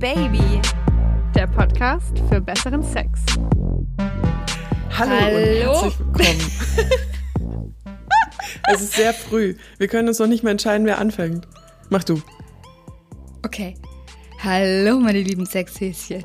Baby, der Podcast für besseren Sex. Hallo, Hallo. und herzlich willkommen. es ist sehr früh. Wir können uns noch nicht mehr entscheiden, wer anfängt. Mach du. Okay. Hallo, meine lieben Sexhäschen.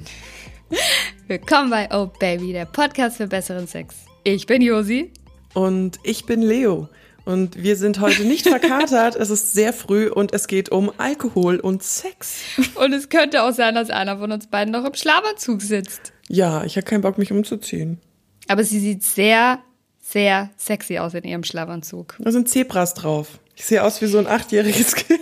Willkommen bei Oh Baby, der Podcast für besseren Sex. Ich bin Josi. Und ich bin Leo. Und wir sind heute nicht verkatert. es ist sehr früh und es geht um Alkohol und Sex. Und es könnte auch sein, dass einer von uns beiden noch im Schlafanzug sitzt. Ja, ich habe keinen Bock, mich umzuziehen. Aber sie sieht sehr, sehr sexy aus in ihrem Schlafanzug. Da sind Zebras drauf. Ich sehe aus wie so ein achtjähriges Kind.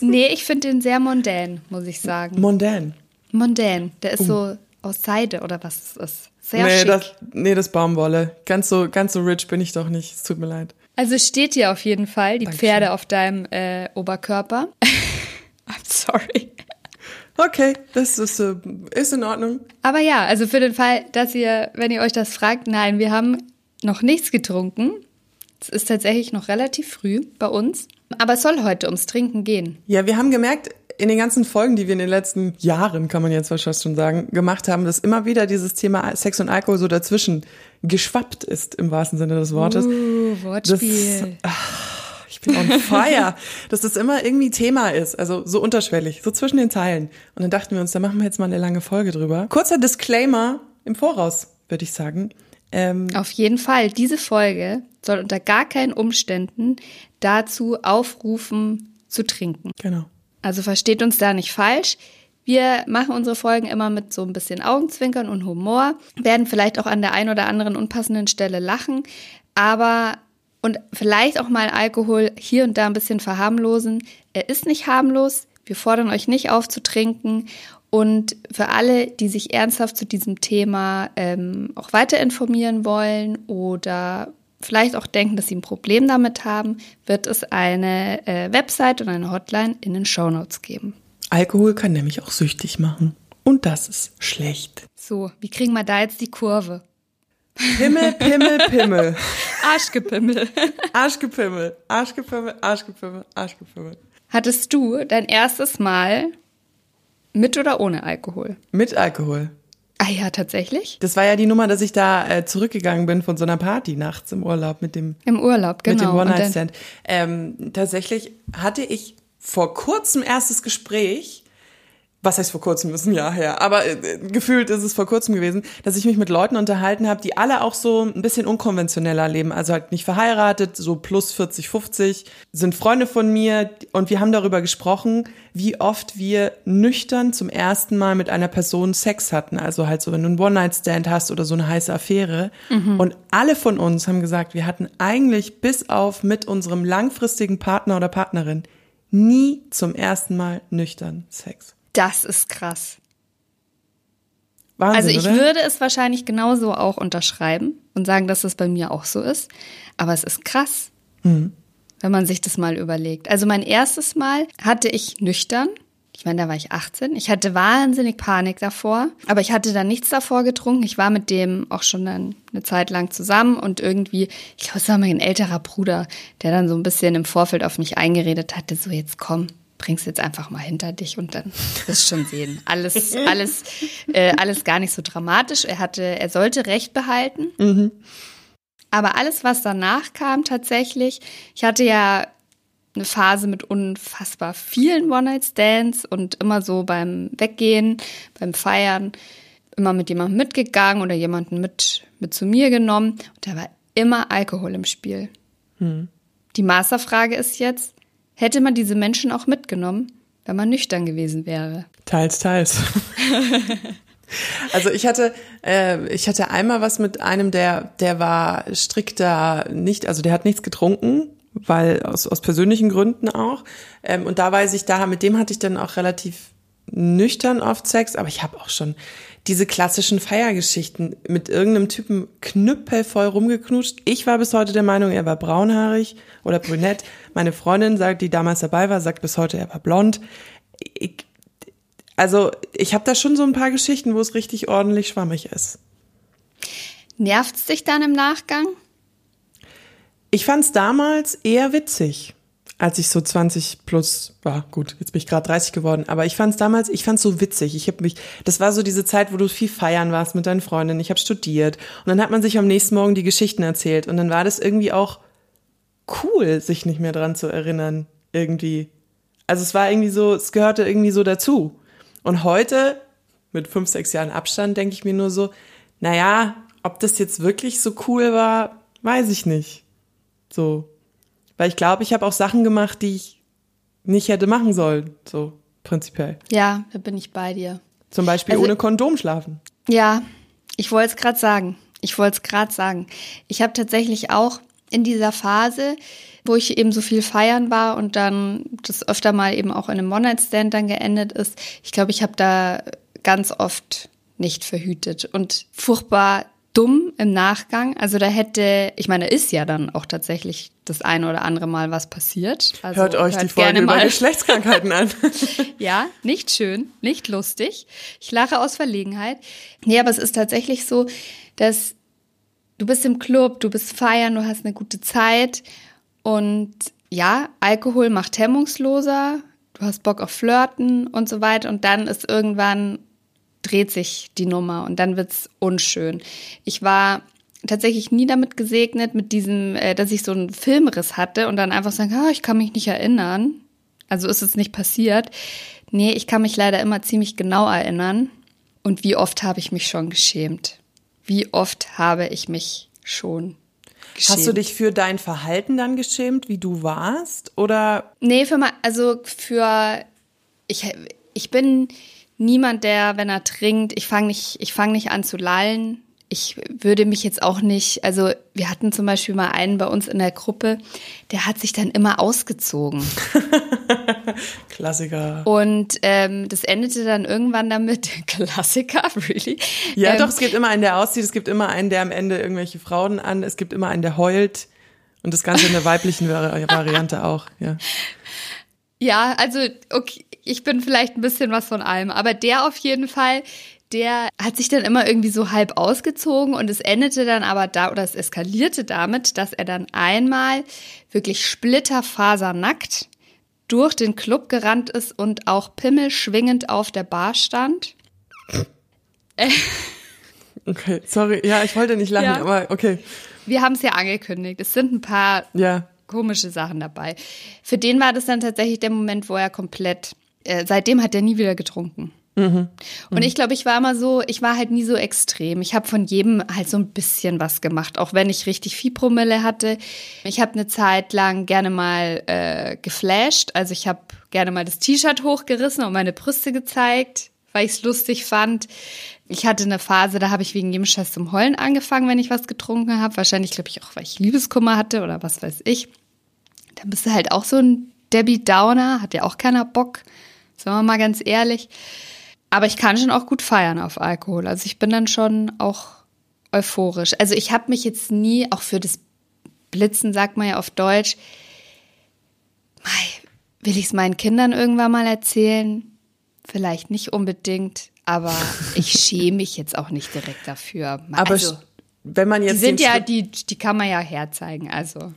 Nee, ich finde den sehr mondän, muss ich sagen. Mondan. Mondän. Der ist so aus Seide oder was es ist. Sehr nee, schick. das, nee, das Baumwolle. Ganz so, ganz so rich bin ich doch nicht. Es tut mir leid. Also steht hier auf jeden Fall die Dankeschön. Pferde auf deinem äh, Oberkörper. I'm sorry. Okay, das ist, äh, ist in Ordnung. Aber ja, also für den Fall, dass ihr, wenn ihr euch das fragt, nein, wir haben noch nichts getrunken. Es ist tatsächlich noch relativ früh bei uns. Aber es soll heute ums Trinken gehen. Ja, wir haben gemerkt, in den ganzen Folgen, die wir in den letzten Jahren, kann man jetzt fast schon sagen, gemacht haben, dass immer wieder dieses Thema Sex und Alkohol so dazwischen geschwappt ist, im wahrsten Sinne des Wortes. Uh, Das, Wortspiel. ach, ich bin on fire, dass das immer irgendwie Thema ist, also so unterschwellig, so zwischen den Zeilen. Und dann dachten wir uns, da machen wir jetzt mal eine lange Folge drüber. Kurzer Disclaimer im Voraus, würde ich sagen. Ähm, Auf jeden Fall, diese Folge soll unter gar keinen Umständen dazu aufrufen, zu trinken. genau. Also versteht uns da nicht falsch. Wir machen unsere Folgen immer mit so ein bisschen Augenzwinkern und Humor, werden vielleicht auch an der einen oder anderen unpassenden Stelle lachen, aber und vielleicht auch mal Alkohol hier und da ein bisschen verharmlosen. Er ist nicht harmlos. Wir fordern euch nicht auf zu trinken. Und für alle, die sich ernsthaft zu diesem Thema ähm, auch weiter informieren wollen oder vielleicht auch denken, dass sie ein Problem damit haben, wird es eine äh, Website und eine Hotline in den Shownotes geben. Alkohol kann nämlich auch süchtig machen. Und das ist schlecht. So, wie kriegen wir da jetzt die Kurve? Pimmel, Pimmel, Pimmel. Arschgepimmel. Arschgepimmel, Arschgepimmel, Arschgepimmel, Arschgepimmel. Hattest du dein erstes Mal mit oder ohne Alkohol? Mit Alkohol. Ah ja, tatsächlich? Das war ja die Nummer, dass ich da äh, zurückgegangen bin von so einer Party nachts im Urlaub mit dem, Im Urlaub, genau. mit dem Und dann- One-Night-Stand. Ähm, tatsächlich hatte ich vor kurzem erstes Gespräch, was heißt vor kurzem, ist ein Jahr her, aber äh, gefühlt ist es vor kurzem gewesen, dass ich mich mit Leuten unterhalten habe, die alle auch so ein bisschen unkonventioneller leben, also halt nicht verheiratet, so plus 40, 50, sind Freunde von mir. Und wir haben darüber gesprochen, wie oft wir nüchtern zum ersten Mal mit einer Person Sex hatten, also halt so, wenn du einen One-Night-Stand hast oder so eine heiße Affäre. Und alle von uns haben gesagt, wir hatten eigentlich bis auf mit unserem langfristigen Partner oder Partnerin nie zum ersten Mal nüchtern Sex. Das ist krass. Wahnsinn, Also ich oder? würde es wahrscheinlich genauso auch unterschreiben und sagen, dass es bei mir auch so ist. Aber es ist krass, Mhm. wenn man sich das mal überlegt. Also mein erstes Mal hatte ich nüchtern. Ich meine, da war ich 18. Ich hatte wahnsinnig Panik davor, aber ich hatte dann nichts davor getrunken. Ich war mit dem auch schon dann eine Zeit lang zusammen und irgendwie, ich glaube, es war mein älterer Bruder, der dann so ein bisschen im Vorfeld auf mich eingeredet hatte, so jetzt komm, bring's jetzt einfach mal hinter dich und dann wirst schon sehen. Alles, alles, äh, alles gar nicht so dramatisch. Er hatte, er sollte Recht behalten. Aber alles, was danach kam, tatsächlich, ich hatte ja eine Phase mit unfassbar vielen One-Night-Stands und immer so beim Weggehen, beim Feiern, immer mit jemandem mitgegangen oder jemanden mit, mit zu mir genommen. Und da war immer Alkohol im Spiel. Die Masterfrage ist jetzt, hätte man diese Menschen auch mitgenommen, wenn man nüchtern gewesen wäre? Teils, teils. also ich hatte, äh, ich hatte einmal was mit einem, der, der war strikter nicht, also der hat nichts getrunken, weil aus, aus persönlichen Gründen auch. Ähm, und da weiß ich, da mit dem hatte ich dann auch relativ nüchtern oft Sex, aber ich habe auch schon diese klassischen Feiergeschichten mit irgendeinem Typen knüppelvoll rumgeknutscht. Ich war bis heute der Meinung, er war braunhaarig oder brünett. Meine Freundin sagt, die damals dabei war, sagt bis heute, er war blond. Ich, also ich habe da schon so ein paar Geschichten, wo es richtig ordentlich schwammig ist. Nervt es dich dann im Nachgang? Ich fand es damals eher witzig. Als ich so 20 plus war. Gut, jetzt bin ich gerade 30 geworden. Aber ich fand es damals, ich fand es so witzig. Ich habe mich, das war so diese Zeit, wo du viel feiern warst mit deinen Freundinnen. Ich habe studiert und dann hat man sich am nächsten Morgen die Geschichten erzählt und dann war das irgendwie auch cool, sich nicht mehr dran zu erinnern. Irgendwie. Also es war irgendwie so, es gehörte irgendwie so dazu. Und heute, mit fünf, sechs Jahren Abstand, denke ich mir nur so, naja, ob das jetzt wirklich so cool war, weiß ich nicht. So, weil ich glaube, ich habe auch Sachen gemacht, die ich nicht hätte machen sollen, so prinzipiell. Ja, da bin ich bei dir. Zum Beispiel also, ohne Kondom schlafen. Ja, ich wollte es gerade sagen. Ich wollte es gerade sagen. Ich habe tatsächlich auch in dieser Phase, wo ich eben so viel feiern war und dann das öfter mal eben auch in einem One-Night-Stand dann geendet ist. Ich glaube, ich habe da ganz oft nicht verhütet und furchtbar dumm im Nachgang. Also da hätte, ich meine, ist ja dann auch tatsächlich das eine oder andere Mal was passiert. Also hört euch hört die Folge über Geschlechtskrankheiten an. ja, nicht schön, nicht lustig. Ich lache aus Verlegenheit. Nee, aber es ist tatsächlich so, dass du bist im Club, du bist feiern, du hast eine gute Zeit und ja, Alkohol macht hemmungsloser, du hast Bock auf Flirten und so weiter und dann ist irgendwann dreht sich die Nummer und dann wird's unschön. Ich war tatsächlich nie damit gesegnet, mit diesem, äh, dass ich so einen Filmriss hatte und dann einfach sagen, ah, ich kann mich nicht erinnern. Also ist es nicht passiert. Nee, ich kann mich leider immer ziemlich genau erinnern. Und wie oft habe ich mich schon geschämt? Wie oft habe ich mich schon geschämt? Hast du dich für dein Verhalten dann geschämt, wie du warst? Oder? Nee, für mal, also für, ich, ich bin, niemand, der, wenn er trinkt, ich fange nicht, ich fange nicht an zu lallen. Ich würde mich jetzt auch nicht, also wir hatten zum Beispiel mal einen bei uns in der Gruppe, der hat sich dann immer ausgezogen. Klassiker. Und ähm, das endete dann irgendwann damit, Klassiker, really? Ja, ähm, doch, es gibt immer einen, der auszieht, es gibt immer einen, der am Ende irgendwelche Frauen an, es gibt immer einen, der heult. Und das Ganze in der weiblichen Variante auch, ja. Ja, also okay, ich bin vielleicht ein bisschen was von allem, aber der auf jeden Fall, der hat sich dann immer irgendwie so halb ausgezogen und es endete dann aber da oder es eskalierte damit, dass er dann einmal wirklich splitterfasernackt durch den Club gerannt ist und auch pimmelschwingend auf der Bar stand. okay, sorry, ja, ich wollte nicht lachen, ja. aber okay. Wir haben es ja angekündigt. Es sind ein paar ja. komische Sachen dabei. Für den war das dann tatsächlich der Moment, wo er komplett äh, seitdem hat er nie wieder getrunken. Mhm. Und ich glaube, ich war immer so, ich war halt nie so extrem. Ich habe von jedem halt so ein bisschen was gemacht, auch wenn ich richtig viel Promille hatte. Ich habe eine Zeit lang gerne mal äh, geflasht, also ich habe gerne mal das T-Shirt hochgerissen und meine Brüste gezeigt, weil ich es lustig fand. Ich hatte eine Phase, da habe ich wegen jedem Scheiß zum Heulen angefangen, wenn ich was getrunken habe. Wahrscheinlich, glaube ich, auch, weil ich Liebeskummer hatte oder was weiß ich. Dann bist du halt auch so ein Debbie Downer, hat ja auch keiner Bock. Sagen wir mal ganz ehrlich. Aber ich kann schon auch gut feiern auf Alkohol. Also ich bin dann schon auch euphorisch. Also ich habe mich jetzt nie, auch für das Blitzen, sagt man ja auf Deutsch, will ich es meinen Kindern irgendwann mal erzählen? Vielleicht nicht unbedingt, aber ich schäme mich jetzt auch nicht direkt dafür. Aber also, wenn man jetzt die sind ja die die kann man ja herzeigen, also.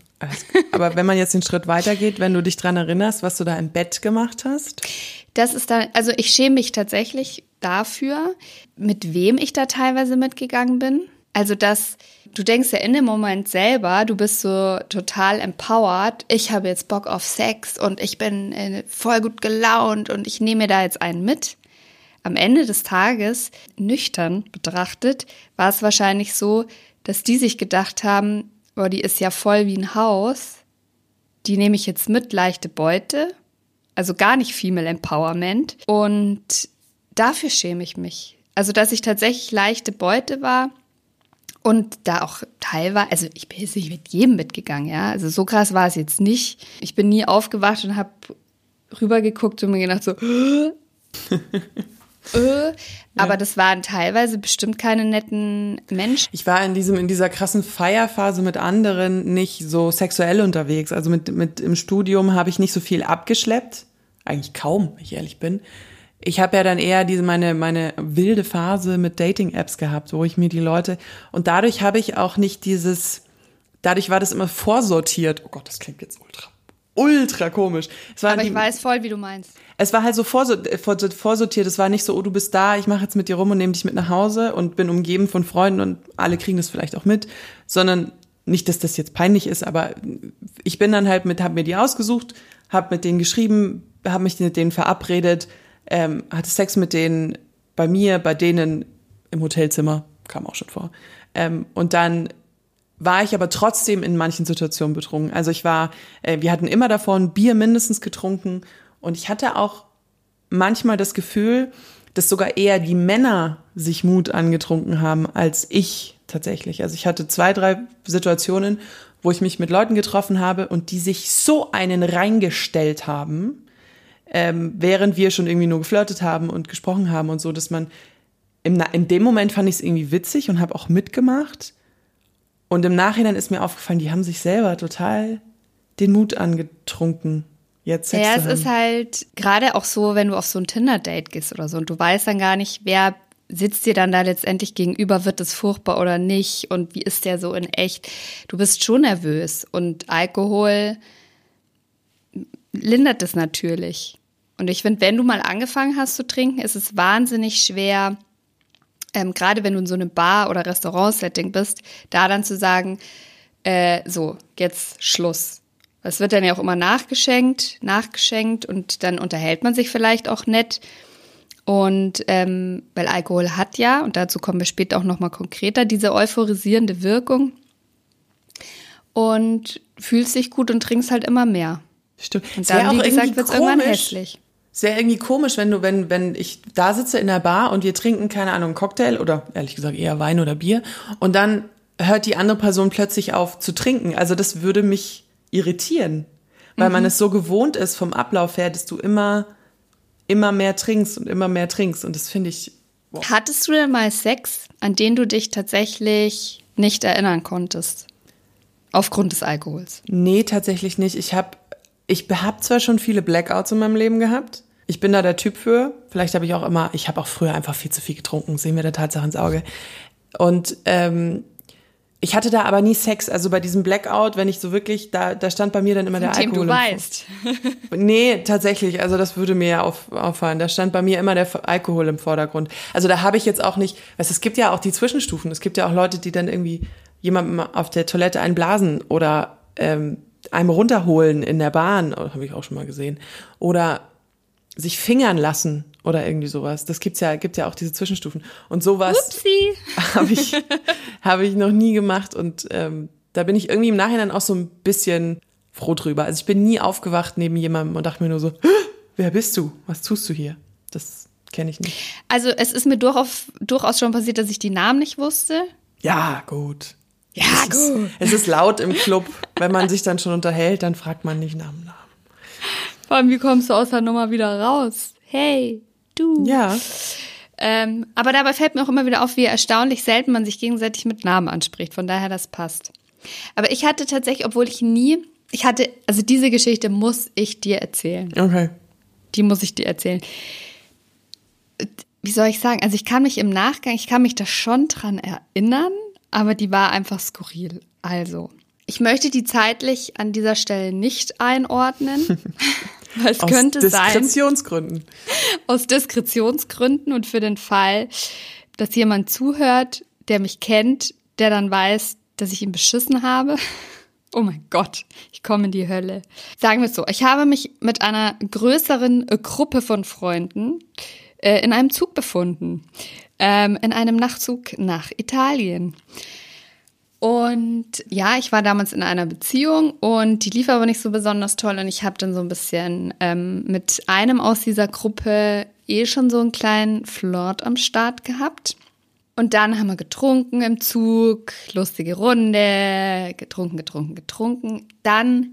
Aber wenn man jetzt den Schritt weitergeht, wenn du dich dran erinnerst, was du da im Bett gemacht hast? Das ist da, also ich schäme mich tatsächlich dafür, mit wem ich da teilweise mitgegangen bin. Also dass du denkst ja in dem Moment selber, du bist so total empowered. Ich habe jetzt Bock auf Sex und ich bin äh, voll gut gelaunt und ich nehme da jetzt einen mit. Am Ende des Tages, nüchtern betrachtet, war es wahrscheinlich so, dass die sich gedacht haben, boah, die ist ja voll wie ein Haus. Die nehme ich jetzt mit, leichte Beute also gar nicht Female Empowerment. Und dafür schäme ich mich. Also, dass ich tatsächlich leichte Beute war und da auch teilweise, also ich bin jetzt nicht mit jedem mitgegangen, ja. Also so krass war es jetzt nicht. Ich bin nie aufgewacht und habe rübergeguckt und mir gedacht so, äh, aber das waren teilweise bestimmt keine netten Menschen. Ich war in diesem, in dieser krassen Feierphase mit anderen nicht so sexuell unterwegs. Also mit, mit im Studium habe ich nicht so viel abgeschleppt. Eigentlich kaum, wenn ich ehrlich bin. Ich habe ja dann eher diese meine meine wilde Phase mit Dating Apps gehabt, wo ich mir die Leute und dadurch habe ich auch nicht dieses dadurch war das immer vorsortiert. Oh Gott, das klingt jetzt ultra ultra komisch. Es war Aber die, ich weiß voll, wie du meinst. es war halt so äh, vor- vorsortiert. Es war nicht so, oh, du bist da, ich mache jetzt mit dir rum und nehme dich mit nach Hause und bin umgeben von Freunden und alle kriegen das vielleicht auch mit, sondern nicht, dass das jetzt peinlich ist, aber ich bin dann halt mit, habe mir die ausgesucht, habe mit denen geschrieben, habe mich mit denen verabredet, ähm, hatte Sex mit denen bei mir, bei denen im Hotelzimmer, kam auch schon vor. Ähm, und dann war ich aber trotzdem in manchen Situationen betrunken. Also ich war, äh, wir hatten immer davor ein Bier mindestens getrunken und ich hatte auch manchmal das Gefühl, dass sogar eher die Männer sich Mut angetrunken haben als ich tatsächlich. Also ich hatte zwei, drei Situationen, wo ich mich mit Leuten getroffen habe und die sich so einen reingestellt haben, ähm, während wir schon irgendwie nur geflirtet haben und gesprochen haben und so, dass man im, in dem Moment fand ich es irgendwie witzig und habe auch mitgemacht. Und im Nachhinein ist mir aufgefallen, die haben sich selber total den Mut angetrunken. Jetzt Sex Ja, es haben. ist halt gerade auch so, wenn du auf so ein Tinder-Date gehst oder so und du weißt dann gar nicht, wer sitzt dir dann da letztendlich gegenüber, wird es furchtbar oder nicht und wie ist der so in echt. Du bist schon nervös und Alkohol lindert es natürlich. Und ich finde, wenn du mal angefangen hast zu trinken, ist es wahnsinnig schwer, ähm, gerade wenn du in so einem Bar- oder Restaurant-Setting bist, da dann zu sagen, äh, so, jetzt Schluss. Es wird dann ja auch immer nachgeschenkt, nachgeschenkt und dann unterhält man sich vielleicht auch nett. Und ähm, weil Alkohol hat ja, und dazu kommen wir später auch nochmal konkreter, diese euphorisierende Wirkung. Und fühlst dich gut und trinkst halt immer mehr. Stimmt. Und dann, wie gesagt, wird es irgendwann hässlich. Sehr irgendwie komisch, wenn du, wenn, wenn ich da sitze in der Bar und wir trinken, keine Ahnung, einen Cocktail oder ehrlich gesagt eher Wein oder Bier und dann hört die andere Person plötzlich auf zu trinken. Also das würde mich irritieren, weil Mhm. man es so gewohnt ist vom Ablauf her, dass du immer, immer mehr trinkst und immer mehr trinkst und das finde ich, Hattest du denn mal Sex, an den du dich tatsächlich nicht erinnern konntest? Aufgrund des Alkohols. Nee, tatsächlich nicht. Ich habe ich hab zwar schon viele Blackouts in meinem Leben gehabt. Ich bin da der Typ für. Vielleicht habe ich auch immer, ich habe auch früher einfach viel zu viel getrunken, sehen wir der Tatsache ins Auge. Und ähm, ich hatte da aber nie Sex. Also bei diesem Blackout, wenn ich so wirklich, da, da stand bei mir dann immer der Dem Alkohol. du im weißt. Nee, tatsächlich. Also das würde mir ja auf, auffallen. Da stand bei mir immer der Alkohol im Vordergrund. Also da habe ich jetzt auch nicht, weißt, es gibt ja auch die Zwischenstufen. Es gibt ja auch Leute, die dann irgendwie jemandem auf der Toilette einblasen oder ähm, einem runterholen in der Bahn. Oh, habe ich auch schon mal gesehen. Oder sich fingern lassen oder irgendwie sowas. Das gibt's ja, gibt ja auch diese Zwischenstufen. Und sowas habe ich, habe ich noch nie gemacht und ähm, da bin ich irgendwie im Nachhinein auch so ein bisschen froh drüber. Also ich bin nie aufgewacht neben jemandem und dachte mir nur so, "Hä? wer bist du? Was tust du hier? Das kenne ich nicht. Also es ist mir durchaus, durchaus schon passiert, dass ich die Namen nicht wusste. Ja, gut. Ja, Es ist, es ist laut im Club. Wenn man sich dann schon unterhält, dann fragt man nicht Namen nach. Vor allem, wie kommst du aus der Nummer wieder raus? Hey, du. Ja, Ähm, aber dabei fällt mir auch immer wieder auf, wie erstaunlich selten man sich gegenseitig mit Namen anspricht. Von daher, das passt. Aber ich hatte tatsächlich, obwohl ich nie, ich hatte, also diese Geschichte muss ich dir erzählen. okay. Die muss ich dir erzählen. Wie soll ich sagen? Also ich kann mich im Nachgang, ich kann mich da schon dran erinnern, aber die war einfach skurril. Also, ich möchte die zeitlich an dieser Stelle nicht einordnen, weil es Aus könnte sein, Diskretionsgründen. aus Diskretionsgründen und für den Fall, dass jemand zuhört, der mich kennt, der dann weiß, dass ich ihn beschissen habe. Oh mein Gott, ich komme in die Hölle. Sagen wir es so, ich habe mich mit einer größeren Gruppe von Freunden äh, in einem Zug befunden. Ähm, in einem Nachtzug nach Italien. Und ja, ich war damals in einer Beziehung und die lief aber nicht so besonders toll und ich habe dann so ein bisschen ähm, mit einem aus dieser Gruppe eh schon so einen kleinen Flirt am Start gehabt. Und dann haben wir getrunken im Zug, lustige Runde, getrunken, getrunken, getrunken. Dann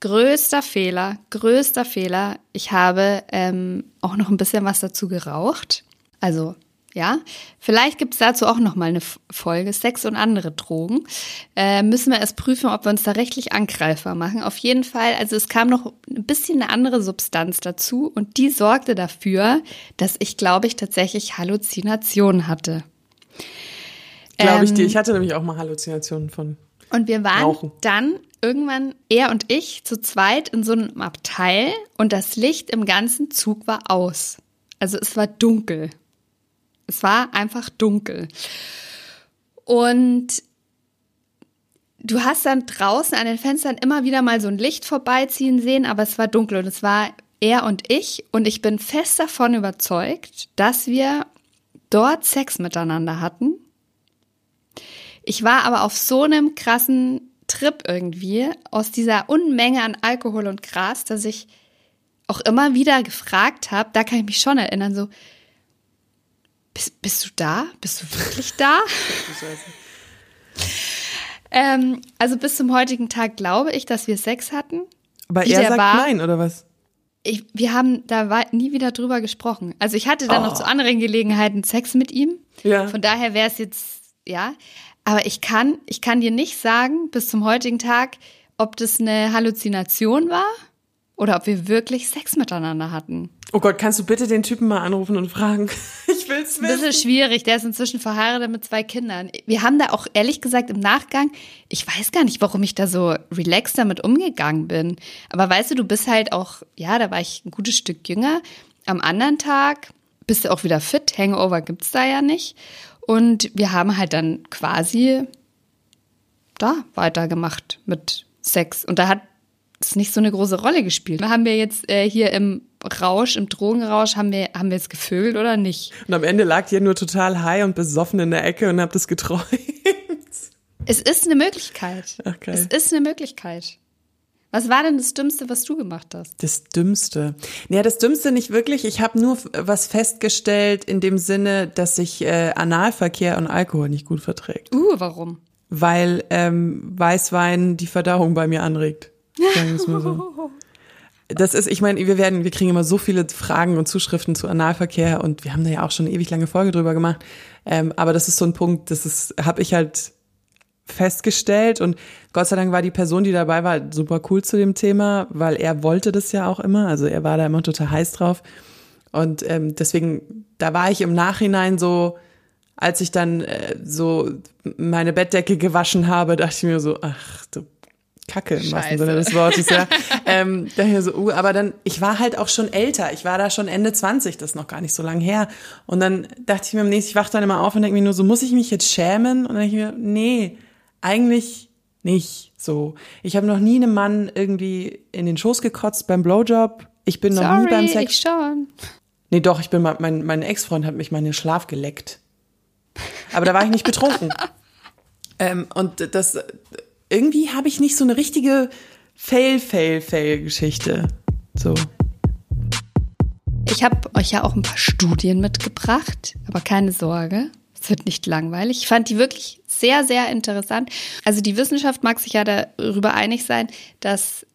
größter Fehler, größter Fehler. Ich habe ähm, auch noch ein bisschen was dazu geraucht. Also ja, vielleicht gibt es dazu auch noch mal eine Folge Sex und andere Drogen. Äh, müssen wir erst prüfen, ob wir uns da rechtlich angreifbar machen. Auf jeden Fall, also es kam noch ein bisschen eine andere Substanz dazu und die sorgte dafür, dass ich, glaube ich, tatsächlich Halluzinationen hatte. Glaube ich Ähm, dir. Ich hatte nämlich auch mal Halluzinationen von Und wir waren Rauchen. dann irgendwann, er und ich, zu zweit in so einem Abteil und das Licht im ganzen Zug war aus. Also es war dunkel. Es war einfach dunkel. Und du hast dann draußen an den Fenstern immer wieder mal so ein Licht vorbeiziehen sehen, aber es war dunkel und es war er und ich und ich bin fest davon überzeugt, dass wir dort Sex miteinander hatten. Ich war aber auf so einem krassen Trip irgendwie aus dieser Unmenge an Alkohol und Gras, dass ich auch immer wieder gefragt habe, da kann ich mich schon erinnern, so, bist, bist du da? Bist du wirklich da? ähm, also bis zum heutigen Tag glaube ich, dass wir Sex hatten. Aber Wie er sagt war- nein, oder was? Ich, wir haben da nie wieder drüber gesprochen. Also ich hatte dann noch Oh. zu anderen Gelegenheiten Sex mit ihm. Ja. Von daher wäre es jetzt, ja. Aber ich kann, ich kann dir nicht sagen, bis zum heutigen Tag, ob das eine Halluzination war oder ob wir wirklich Sex miteinander hatten. Oh Gott, kannst du bitte den Typen mal anrufen und fragen? Ich will's Ein bisschen wissen. schwierig, der ist inzwischen verheiratet mit zwei Kindern. Wir haben da auch ehrlich gesagt im Nachgang, ich weiß gar nicht, warum ich da so relaxed damit umgegangen bin. Aber weißt du, du bist halt auch, ja, da war ich ein gutes Stück jünger. Am anderen Tag bist du auch wieder fit. Hangover gibt's da ja nicht. Und wir haben halt dann quasi da weitergemacht mit Sex. Und da hat es nicht so eine große Rolle gespielt. Haben wir jetzt äh, hier im Rausch, im Drogenrausch, haben wir, haben wir jetzt gevögelt oder nicht? Und am Ende lag ihr nur total high und besoffen in der Ecke und habt es geträumt. Es ist eine Möglichkeit. Geil. Es ist eine Möglichkeit. Was war denn das Dümmste, was du gemacht hast? Das Dümmste. Naja, das Dümmste nicht wirklich. Ich habe nur was festgestellt in dem Sinne, dass sich äh, Analverkehr und Alkohol nicht gut verträgt. Uh, warum? Weil ähm, Weißwein die Verdauung bei mir anregt. Sagen wir mal so. Das ist, ich meine, wir werden, wir kriegen immer so viele Fragen und Zuschriften zu Analverkehr und wir haben da ja auch schon eine ewig lange Folge drüber gemacht. Ähm, aber das ist so ein Punkt, das ist, habe ich halt festgestellt und Gott sei Dank war die Person, die dabei war, super cool zu dem Thema, weil er wollte das ja auch immer, also er war da immer total heiß drauf und ähm, deswegen, da war ich im Nachhinein so, als ich dann äh, so meine Bettdecke gewaschen habe, dachte ich mir so, ach du Kacke im wahrsten. Sinne des Wortes, ja. ähm, daher so, uh, aber dann, ich war halt auch schon älter. Ich war da schon Ende 20, das ist noch gar nicht so lang her. Und dann dachte ich mir am nächsten, ich wach dann immer auf und denke mir nur so, muss ich mich jetzt schämen? Und dann denke ich mir, nee, eigentlich nicht so. Ich habe noch nie einem Mann irgendwie in den Schoß gekotzt beim Blowjob. Ich bin noch nie beim Sorry, Sex. ich schon. Nee, doch, ich bin mal, mein, mein Ex-Freund hat mich mal in den Schlaf geleckt. Aber da war ich nicht betrunken. ähm, und das, irgendwie habe ich nicht so eine richtige Fail-Fail-Fail-Geschichte. So. Ich habe euch ja auch ein paar Studien mitgebracht, aber keine Sorge, es wird nicht langweilig. Ich fand die wirklich sehr, sehr interessant. Also die Wissenschaft mag sich ja darüber einig sein, dass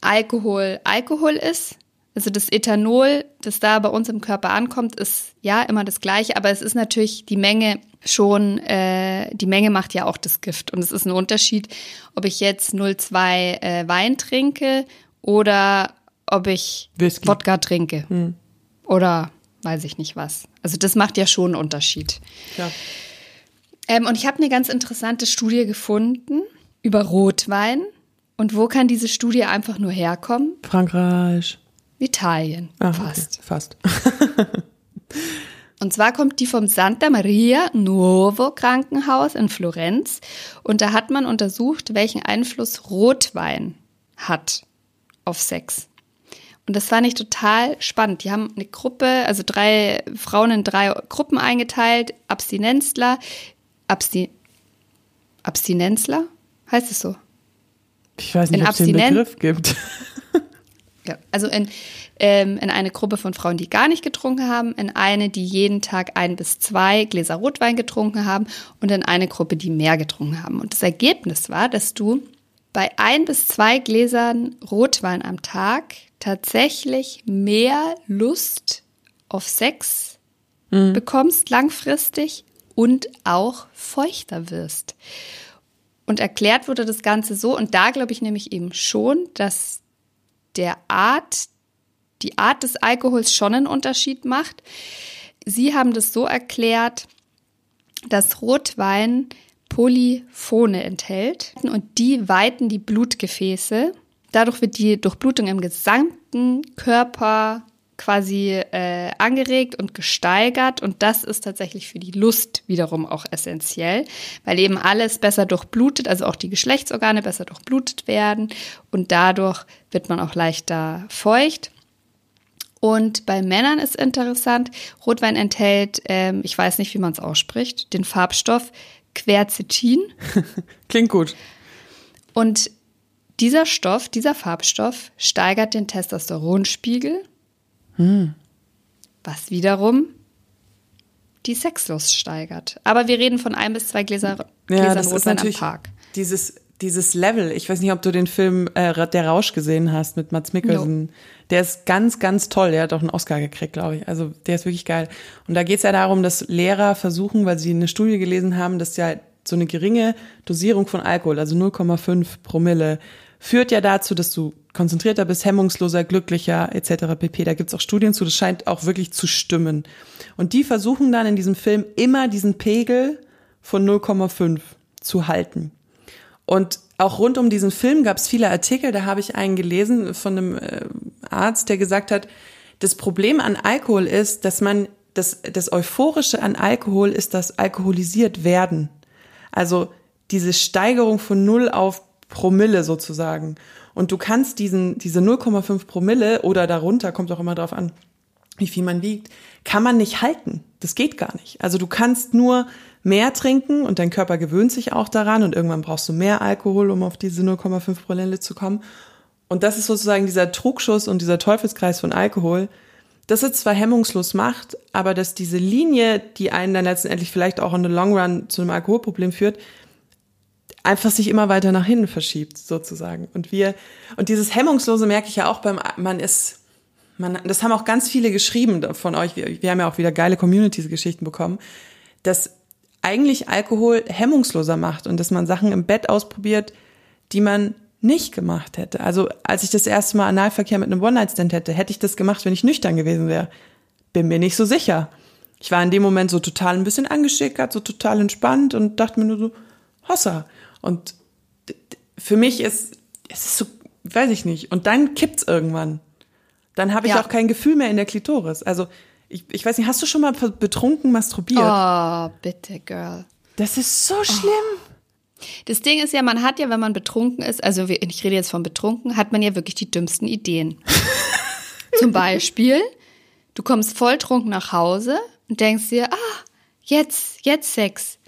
Alkohol Alkohol ist. Also das Ethanol, das da bei uns im Körper ankommt, ist ja immer das gleiche, aber es ist natürlich die Menge schon, äh, die Menge macht ja auch das Gift. Und es ist ein Unterschied, ob ich jetzt 0,2 äh, Wein trinke oder ob ich Whisky. Wodka trinke. Oder weiß ich nicht was. Also das macht ja schon einen Unterschied. Ja. Ähm, und ich habe eine ganz interessante Studie gefunden über Rotwein. Und wo kann diese Studie einfach nur herkommen? Frankreich. Italien. Ah, fast. Okay, fast. Und zwar kommt die vom Santa Maria Nuovo Krankenhaus in Florenz. Und da hat man untersucht, welchen Einfluss Rotwein hat auf Sex. Und das fand ich total spannend. Die haben eine Gruppe, also drei Frauen in drei Gruppen eingeteilt. Abstinenzler, Absti Abstinenzler? Heißt es so? Ich weiß nicht, ob es den Begriff gibt. Also in, ähm, in eine Gruppe von Frauen, die gar nicht getrunken haben, in eine, die jeden Tag ein bis zwei Gläser Rotwein getrunken haben und in eine Gruppe, die mehr getrunken haben. Und das Ergebnis war, dass du bei ein bis zwei Gläsern Rotwein am Tag tatsächlich mehr Lust auf Sex bekommst langfristig und auch feuchter wirst. Und erklärt wurde das Ganze so, und da glaube ich nämlich eben schon, dass der Art, die Art des Alkohols schon einen Unterschied macht. Sie haben das so erklärt, dass Rotwein Polyphone enthält und die weiten die Blutgefäße. Dadurch wird die Durchblutung im gesamten Körper quasi äh, angeregt und gesteigert und das ist tatsächlich für die Lust wiederum auch essentiell, weil eben alles besser durchblutet, also auch die Geschlechtsorgane besser durchblutet werden und dadurch wird man auch leichter feucht. Und bei Männern ist interessant, Rotwein enthält, ähm, ich weiß nicht, wie man es ausspricht, den Farbstoff Quercetin. Klingt gut. Und dieser Stoff, dieser Farbstoff steigert den Testosteronspiegel, hm. was wiederum die Sexlust steigert. Aber wir reden von ein bis zwei Gläser, Gläsern ja, das Rotwein ist natürlich am Tag. Dieses, dieses Level, ich weiß nicht, ob du den Film äh, Der Rausch gesehen hast mit Mats Mikkelsen. No. Der ist ganz, ganz toll. Der hat auch einen Oscar gekriegt, glaube ich. Also der ist wirklich geil. Und da geht es ja darum, dass Lehrer versuchen, weil sie eine Studie gelesen haben, dass ja so eine geringe Dosierung von Alkohol, also 0,5 Promille, führt ja dazu, dass du konzentrierter bist, hemmungsloser, glücklicher etc. pp. Da gibt's auch Studien zu, das scheint auch wirklich zu stimmen. Und die versuchen dann in diesem Film immer diesen Pegel von 0,5 zu halten. Und auch rund um diesen Film gab's viele Artikel, da habe ich einen gelesen von einem äh, Arzt, der gesagt hat, das Problem an Alkohol ist, dass man das, das Euphorische an Alkohol ist das alkoholisiert werden. Also diese Steigerung von 0 auf Promille sozusagen. Und du kannst diesen, diese 0,5 Promille oder darunter, kommt auch immer drauf an, wie viel man wiegt, kann man nicht halten. Das geht gar nicht. Also du kannst nur mehr trinken und dein Körper gewöhnt sich auch daran und irgendwann brauchst du mehr Alkohol, um auf diese 0,5 Promille zu kommen. Und das ist sozusagen dieser Trugschuss und dieser Teufelskreis von Alkohol, das es zwar hemmungslos macht, aber dass diese Linie, die einen dann letztendlich vielleicht auch in the long run zu einem Alkoholproblem führt, einfach sich immer weiter nach hinten verschiebt, sozusagen. Und wir, und dieses Hemmungslose merke ich ja auch beim, man ist, man, das haben auch ganz viele geschrieben von euch, wir, wir haben ja auch wieder geile Communities-Geschichten bekommen, dass eigentlich Alkohol hemmungsloser macht und dass man Sachen im Bett ausprobiert, die man nicht gemacht hätte. Also als ich das erste Mal Analverkehr mit einem One-Night-Stand hätte, hätte ich das gemacht, wenn ich nüchtern gewesen wäre. Bin mir nicht so sicher. Ich war in dem Moment so total ein bisschen angeschickert, so total entspannt und dachte mir nur so, Hossa. Und für mich ist, es ist so, weiß ich nicht. Und dann kippt's irgendwann. Dann habe ich ja. auch kein Gefühl mehr in der Klitoris. Also ich, ich weiß nicht, hast du schon mal betrunken masturbiert? Oh, bitte, Girl. Das ist so schlimm. Oh. Das Ding ist ja, man hat ja, wenn man betrunken ist, also ich rede jetzt von betrunken, hat man ja wirklich die dümmsten Ideen. Zum Beispiel, du kommst volltrunken nach Hause und denkst dir, ah, jetzt, jetzt Sex.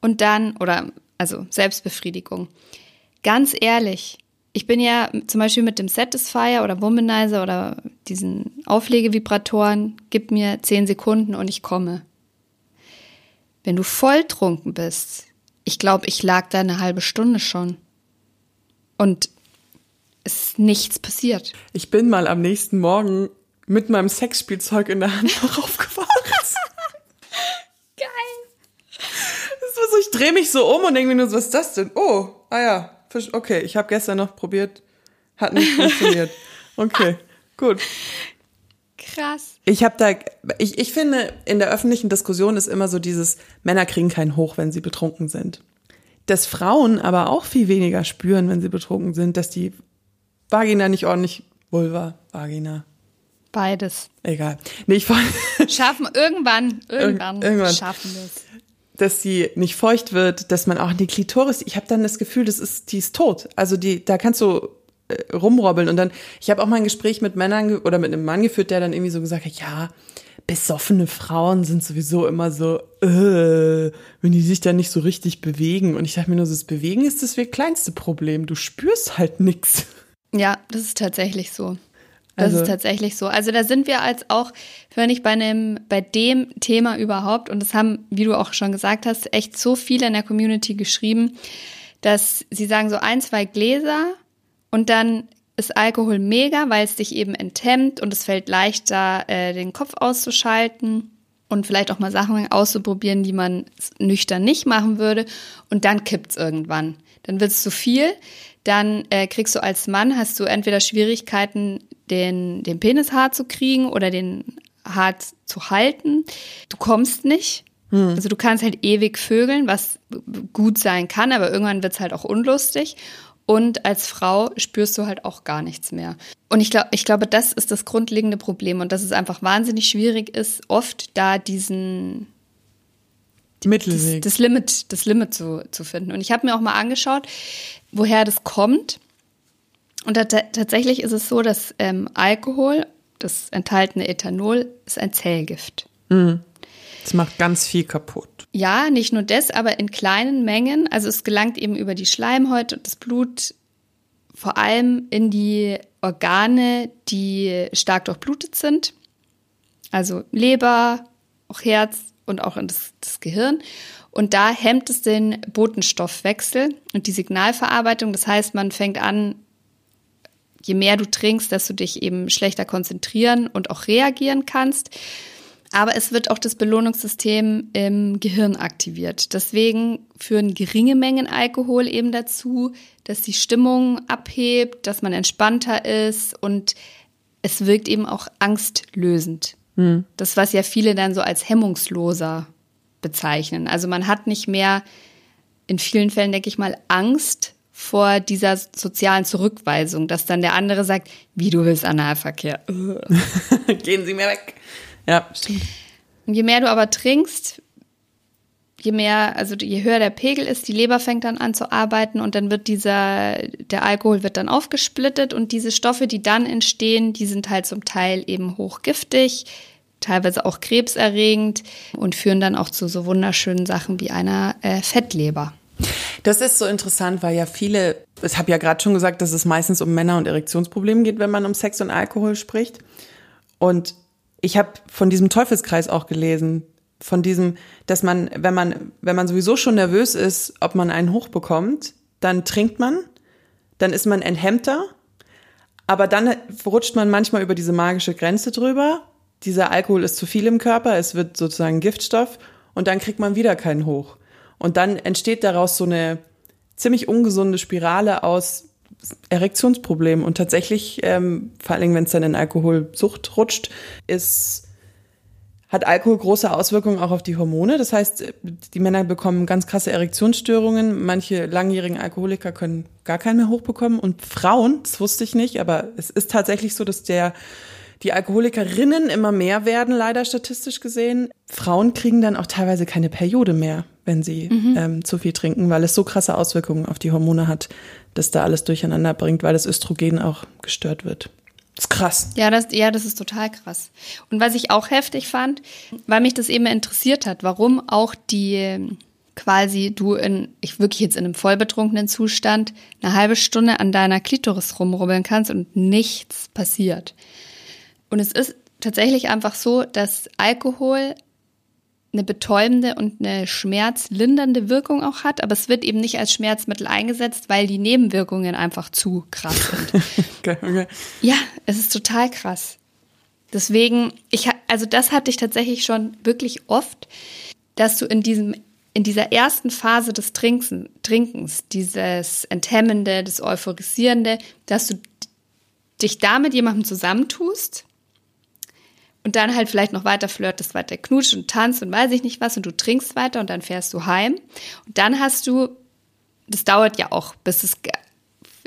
Und dann, oder, also Selbstbefriedigung. Ganz ehrlich, ich bin ja zum Beispiel mit dem Satisfier oder Womanizer oder diesen Auflegevibratoren, gib mir zehn Sekunden und ich komme. Wenn du volltrunken bist, ich glaube, ich lag da eine halbe Stunde schon. Und es ist nichts passiert. Ich bin mal am nächsten Morgen mit meinem Sexspielzeug in der Hand noch aufgewacht. Geil. Das war so, ich drehe mich so um und denke mir nur so, was ist das denn? Oh, ah ja, okay, ich habe gestern noch probiert, hat nicht funktioniert. Okay, gut. Krass. Ich habe da, ich, ich finde, in der öffentlichen Diskussion ist immer so dieses, Männer kriegen keinen Hoch, wenn sie betrunken sind. Dass Frauen aber auch viel weniger spüren, wenn sie betrunken sind, dass die Vagina nicht ordentlich, Vulva, Vagina. Beides. Egal. Nee, ich Schaffen, irgendwann, irgendwann, irgendwann schaffen wir es dass sie nicht feucht wird, dass man auch die Klitoris, ich habe dann das Gefühl, das ist, die ist tot. Also die, da kannst du äh, rumrobbeln. Und dann, ich habe auch mal ein Gespräch mit Männern oder mit einem Mann geführt, der dann irgendwie so gesagt hat, ja, besoffene Frauen sind sowieso immer so, äh, wenn die sich dann nicht so richtig bewegen. Und ich dachte mir nur, das Bewegen ist das kleinste Problem. Du spürst halt nix. Ja, das ist tatsächlich so. Das also, ist tatsächlich so. Also da sind wir als auch, wenn ich bei einem, bei dem Thema überhaupt, und das haben, wie du auch schon gesagt hast, echt so viele in der Community geschrieben, dass sie sagen, so ein, zwei Gläser und dann ist Alkohol mega, weil es dich eben enthemmt und es fällt leichter, äh, den Kopf auszuschalten und vielleicht auch mal Sachen auszuprobieren, die man nüchtern nicht machen würde. Und dann kippt's irgendwann. Dann wird's zu viel. Dann äh, kriegst du als Mann, hast du entweder Schwierigkeiten, den, den Penis hart zu kriegen oder den hart zu halten. Du kommst nicht. Hm. Also du kannst halt ewig vögeln, was gut sein kann, aber irgendwann wird's halt auch unlustig. Und als Frau spürst du halt auch gar nichts mehr. Und ich glaube, ich glaube, das ist das grundlegende Problem und dass es einfach wahnsinnig schwierig ist, oft da diesen Mittelweg. Das, das Limit, das Limit zu, zu finden. Und ich habe mir auch mal angeschaut, woher das kommt. Und tatsächlich ist es so, dass ähm, Alkohol, das enthaltene Ethanol, ist ein Zellgift. Mhm. Das macht ganz viel kaputt. Ja, nicht nur das, aber in kleinen Mengen. Also es gelangt eben über die Schleimhäute und das Blut vor allem in die Organe, die stark durchblutet sind. Also Leber, auch Herz und auch in das, das Gehirn. Und da hemmt es den Botenstoffwechsel und die Signalverarbeitung. Das heißt, man fängt an, je mehr du trinkst, dass du dich eben schlechter konzentrieren und auch reagieren kannst. Aber es wird auch das Belohnungssystem im Gehirn aktiviert. Deswegen führen geringe Mengen Alkohol eben dazu, dass die Stimmung abhebt, dass man entspannter ist und es wirkt eben auch angstlösend. Hm. Das, was ja viele dann so als hemmungsloser bezeichnen. Also man hat nicht mehr in vielen Fällen, denke ich mal, Angst vor dieser sozialen Zurückweisung, dass dann der andere sagt, wie du willst Analverkehr. Gehen Sie mir weg. Ja, stimmt. Und je mehr du aber trinkst, je mehr, also je höher der Pegel ist, die Leber fängt dann an zu arbeiten und dann wird dieser, der Alkohol wird dann aufgesplittet und diese Stoffe, die dann entstehen, die sind halt zum Teil eben hochgiftig, teilweise auch krebserregend und führen dann auch zu so wunderschönen Sachen wie einer äh, Fettleber. Das ist so interessant, weil ja viele, ich habe ja gerade schon gesagt, dass es meistens um Männer und Erektionsprobleme geht, wenn man um Sex und Alkohol spricht. Und ich habe von diesem Teufelskreis auch gelesen, von diesem, dass man, wenn man, wenn man sowieso schon nervös ist, ob man einen hochbekommt, dann trinkt man, dann ist man enthemmter, aber dann rutscht man manchmal über diese magische Grenze drüber. Dieser Alkohol ist zu viel im Körper, es wird sozusagen Giftstoff und dann kriegt man wieder keinen hoch. Und dann entsteht daraus so eine ziemlich ungesunde Spirale aus Erektionsproblem. Und tatsächlich, ähm, vor allem wenn es dann in Alkoholsucht rutscht, ist hat Alkohol große Auswirkungen auch auf die Hormone. Das heißt, die Männer bekommen ganz krasse Erektionsstörungen. Manche langjährigen Alkoholiker können gar keinen mehr hochbekommen. Und Frauen, das wusste ich nicht, aber es ist tatsächlich so, dass der die Alkoholikerinnen immer mehr werden, leider statistisch gesehen. Frauen kriegen dann auch teilweise keine Periode mehr, wenn sie mhm. ähm, zu viel trinken, weil es so krasse Auswirkungen auf die Hormone hat, dass da alles durcheinander bringt, weil das Östrogen auch gestört wird. Das ist krass. Ja das, ja, das ist total krass. Und was ich auch heftig fand, weil mich das eben interessiert hat, warum auch die quasi du in, ich wirklich jetzt in einem vollbetrunkenen Zustand, eine halbe Stunde an deiner Klitoris rumrubbeln kannst und nichts passiert. Und es ist tatsächlich einfach so, dass Alkohol eine betäubende und eine schmerzlindernde Wirkung auch hat, aber es wird eben nicht als Schmerzmittel eingesetzt, weil die Nebenwirkungen einfach zu krass sind. okay, okay. Ja, es ist total krass. Deswegen, ich also das hatte ich tatsächlich schon wirklich oft, dass du in diesem in dieser ersten Phase des Trinkens, Trinkens, dieses Enthemmende, das Euphorisierende, dass du dich da mit jemandem zusammentust und dann halt vielleicht noch weiter flirtest, weiter knutscht und tanzt und weiß ich nicht was und du trinkst weiter und dann fährst du heim. Und dann hast du, das dauert ja auch, bis es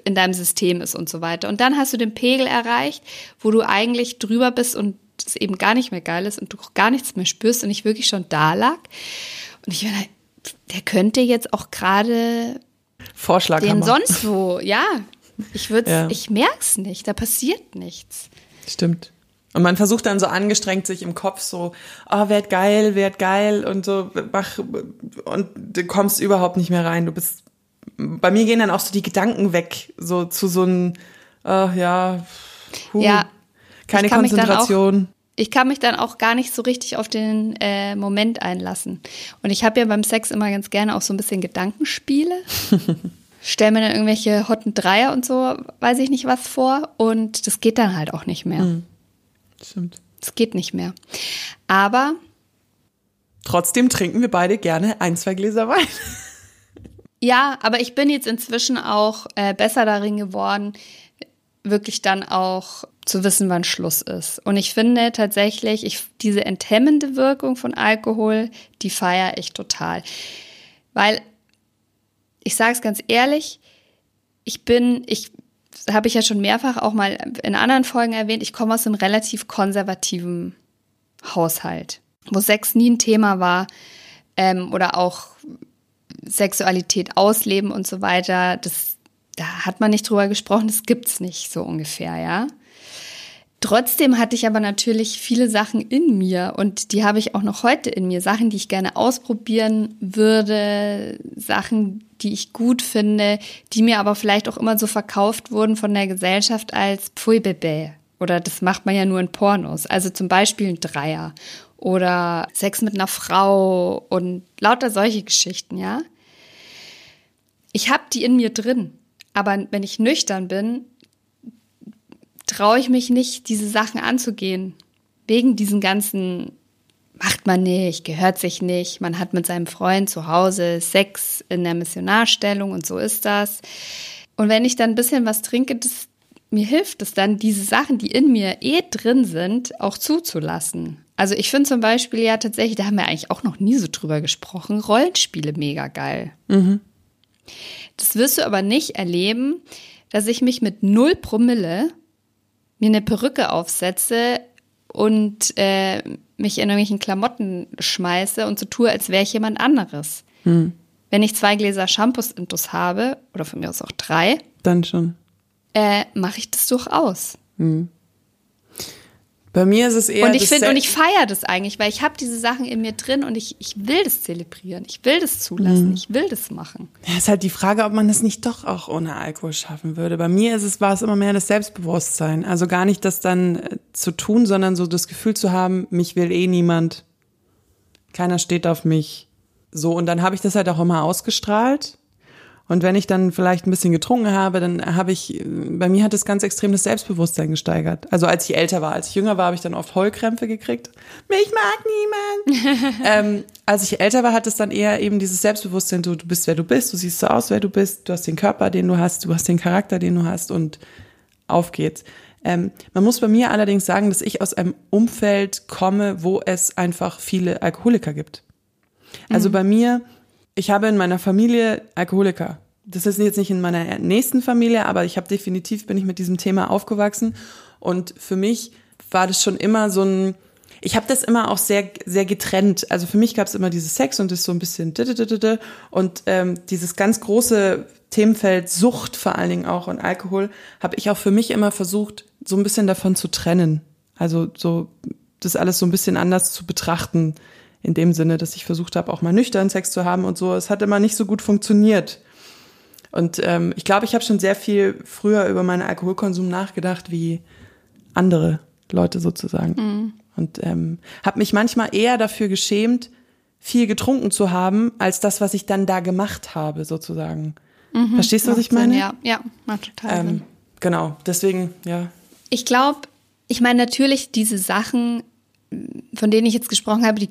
in deinem System ist und so weiter. Und dann hast du den Pegel erreicht, wo du eigentlich drüber bist und es eben gar nicht mehr geil ist und du auch gar nichts mehr spürst und ich wirklich schon da lag. Und ich meine, der könnte jetzt auch gerade Vorschlag den sonst wo, ja. Ich würde, ja. ich merk's nicht, da passiert nichts. Stimmt. Und man versucht dann so angestrengt sich im Kopf so, oh, werd geil, werd geil und so, mach, und du kommst überhaupt nicht mehr rein. Du bist, bei mir gehen dann auch so die Gedanken weg, so zu so einem, oh, ja, huh, ja, keine Konzentration. ich kann mich dann auch gar nicht so richtig auf den äh, Moment einlassen. Und ich habe ja beim Sex immer ganz gerne auch so ein bisschen Gedankenspiele. Stell mir dann irgendwelche hotten Dreier und so, weiß ich nicht was vor. Und das geht dann halt auch nicht mehr. Mhm. Stimmt. Es geht nicht mehr. Aber trotzdem trinken wir beide gerne ein, zwei Gläser Wein. Ja, aber ich bin jetzt inzwischen auch äh, besser darin geworden, wirklich dann auch zu wissen, wann Schluss ist. Und ich finde tatsächlich, ich, diese enthemmende Wirkung von Alkohol, die feiere ich total. Weil, ich sage es ganz ehrlich, ich bin, ich habe ich ja schon mehrfach auch mal in anderen Folgen erwähnt, ich komme aus einem relativ konservativen Haushalt, wo Sex nie ein Thema war ähm, oder auch Sexualität ausleben und so weiter. Das, da hat man nicht drüber gesprochen, das gibt's nicht so ungefähr, ja. Trotzdem hatte ich aber natürlich viele Sachen in mir und die habe ich auch noch heute in mir. Sachen, die ich gerne ausprobieren würde, Sachen, die ich gut finde, die mir aber vielleicht auch immer so verkauft wurden von der Gesellschaft als Pfui Bebe. Oder das macht man ja nur in Pornos. Also zum Beispiel ein Dreier oder Sex mit einer Frau und lauter solche Geschichten, ja. Ich habe die in mir drin. Aber wenn ich nüchtern bin, traue ich mich nicht, diese Sachen anzugehen. Wegen diesen ganzen macht man nicht, gehört sich nicht, man hat mit seinem Freund zu Hause Sex in der Missionarstellung und so ist das. Und wenn ich dann ein bisschen was trinke, das, mir hilft es dann, diese Sachen, die in mir eh drin sind, auch zuzulassen. Also ich finde zum Beispiel ja tatsächlich, da haben wir eigentlich auch noch nie so drüber gesprochen, Rollenspiele mega geil. Mhm. Das wirst du aber nicht erleben, dass ich mich mit null Promille mir eine Perücke aufsetze und äh, mich in irgendwelchen Klamotten schmeiße und so tue, als wäre ich jemand anderes. Hm. Wenn ich zwei Gläser Shampoos intus habe, oder von mir aus auch drei, dann schon. Äh, mache ich das durchaus. Hm. Bei mir ist es eher. Und ich finde, und ich feiere das eigentlich, weil ich habe diese Sachen in mir drin und ich, ich will das zelebrieren, ich will das zulassen, mhm. ich will das machen. Ja, ist halt die Frage, ob man das nicht doch auch ohne Alkohol schaffen würde. Bei mir ist es, war es immer mehr das Selbstbewusstsein. Also gar nicht das dann äh, zu tun, sondern so das Gefühl zu haben, mich will eh niemand. Keiner steht auf mich. So, und dann habe ich das halt auch immer ausgestrahlt. Und wenn ich dann vielleicht ein bisschen getrunken habe, dann habe ich, bei mir hat es ganz extrem das Selbstbewusstsein gesteigert. Also als ich älter war, als ich jünger war, habe ich dann oft Heulkrämpfe gekriegt. Mich mag niemand. ähm, als ich älter war, hat es dann eher eben dieses Selbstbewusstsein, du, du bist, wer du bist, du siehst so aus, wer du bist, du hast den Körper, den du hast, du hast den Charakter, den du hast und auf geht's. Ähm, man muss bei mir allerdings sagen, dass ich aus einem Umfeld komme, wo es einfach viele Alkoholiker gibt. Also mhm. bei mir ich habe in meiner Familie Alkoholiker. Das ist jetzt nicht in meiner nächsten Familie, aber ich habe definitiv bin ich mit diesem Thema aufgewachsen und für mich war das schon immer so ein ich habe das immer auch sehr sehr getrennt. Also für mich gab es immer dieses Sex und das so ein bisschen und ähm, dieses ganz große Themenfeld Sucht vor allen Dingen auch und Alkohol habe ich auch für mich immer versucht so ein bisschen davon zu trennen. Also so das alles so ein bisschen anders zu betrachten in dem Sinne, dass ich versucht habe, auch mal nüchtern Sex zu haben und so. Es hat immer nicht so gut funktioniert. Und ähm, ich glaube, ich habe schon sehr viel früher über meinen Alkoholkonsum nachgedacht, wie andere Leute sozusagen. Mhm. Und ähm, habe mich manchmal eher dafür geschämt, viel getrunken zu haben, als das, was ich dann da gemacht habe, sozusagen. Mhm, Verstehst du, was ich meine? Sinn, ja, ja, macht total ähm, Sinn. Genau, deswegen, ja. Ich glaube, ich meine natürlich diese Sachen, von denen ich jetzt gesprochen habe, die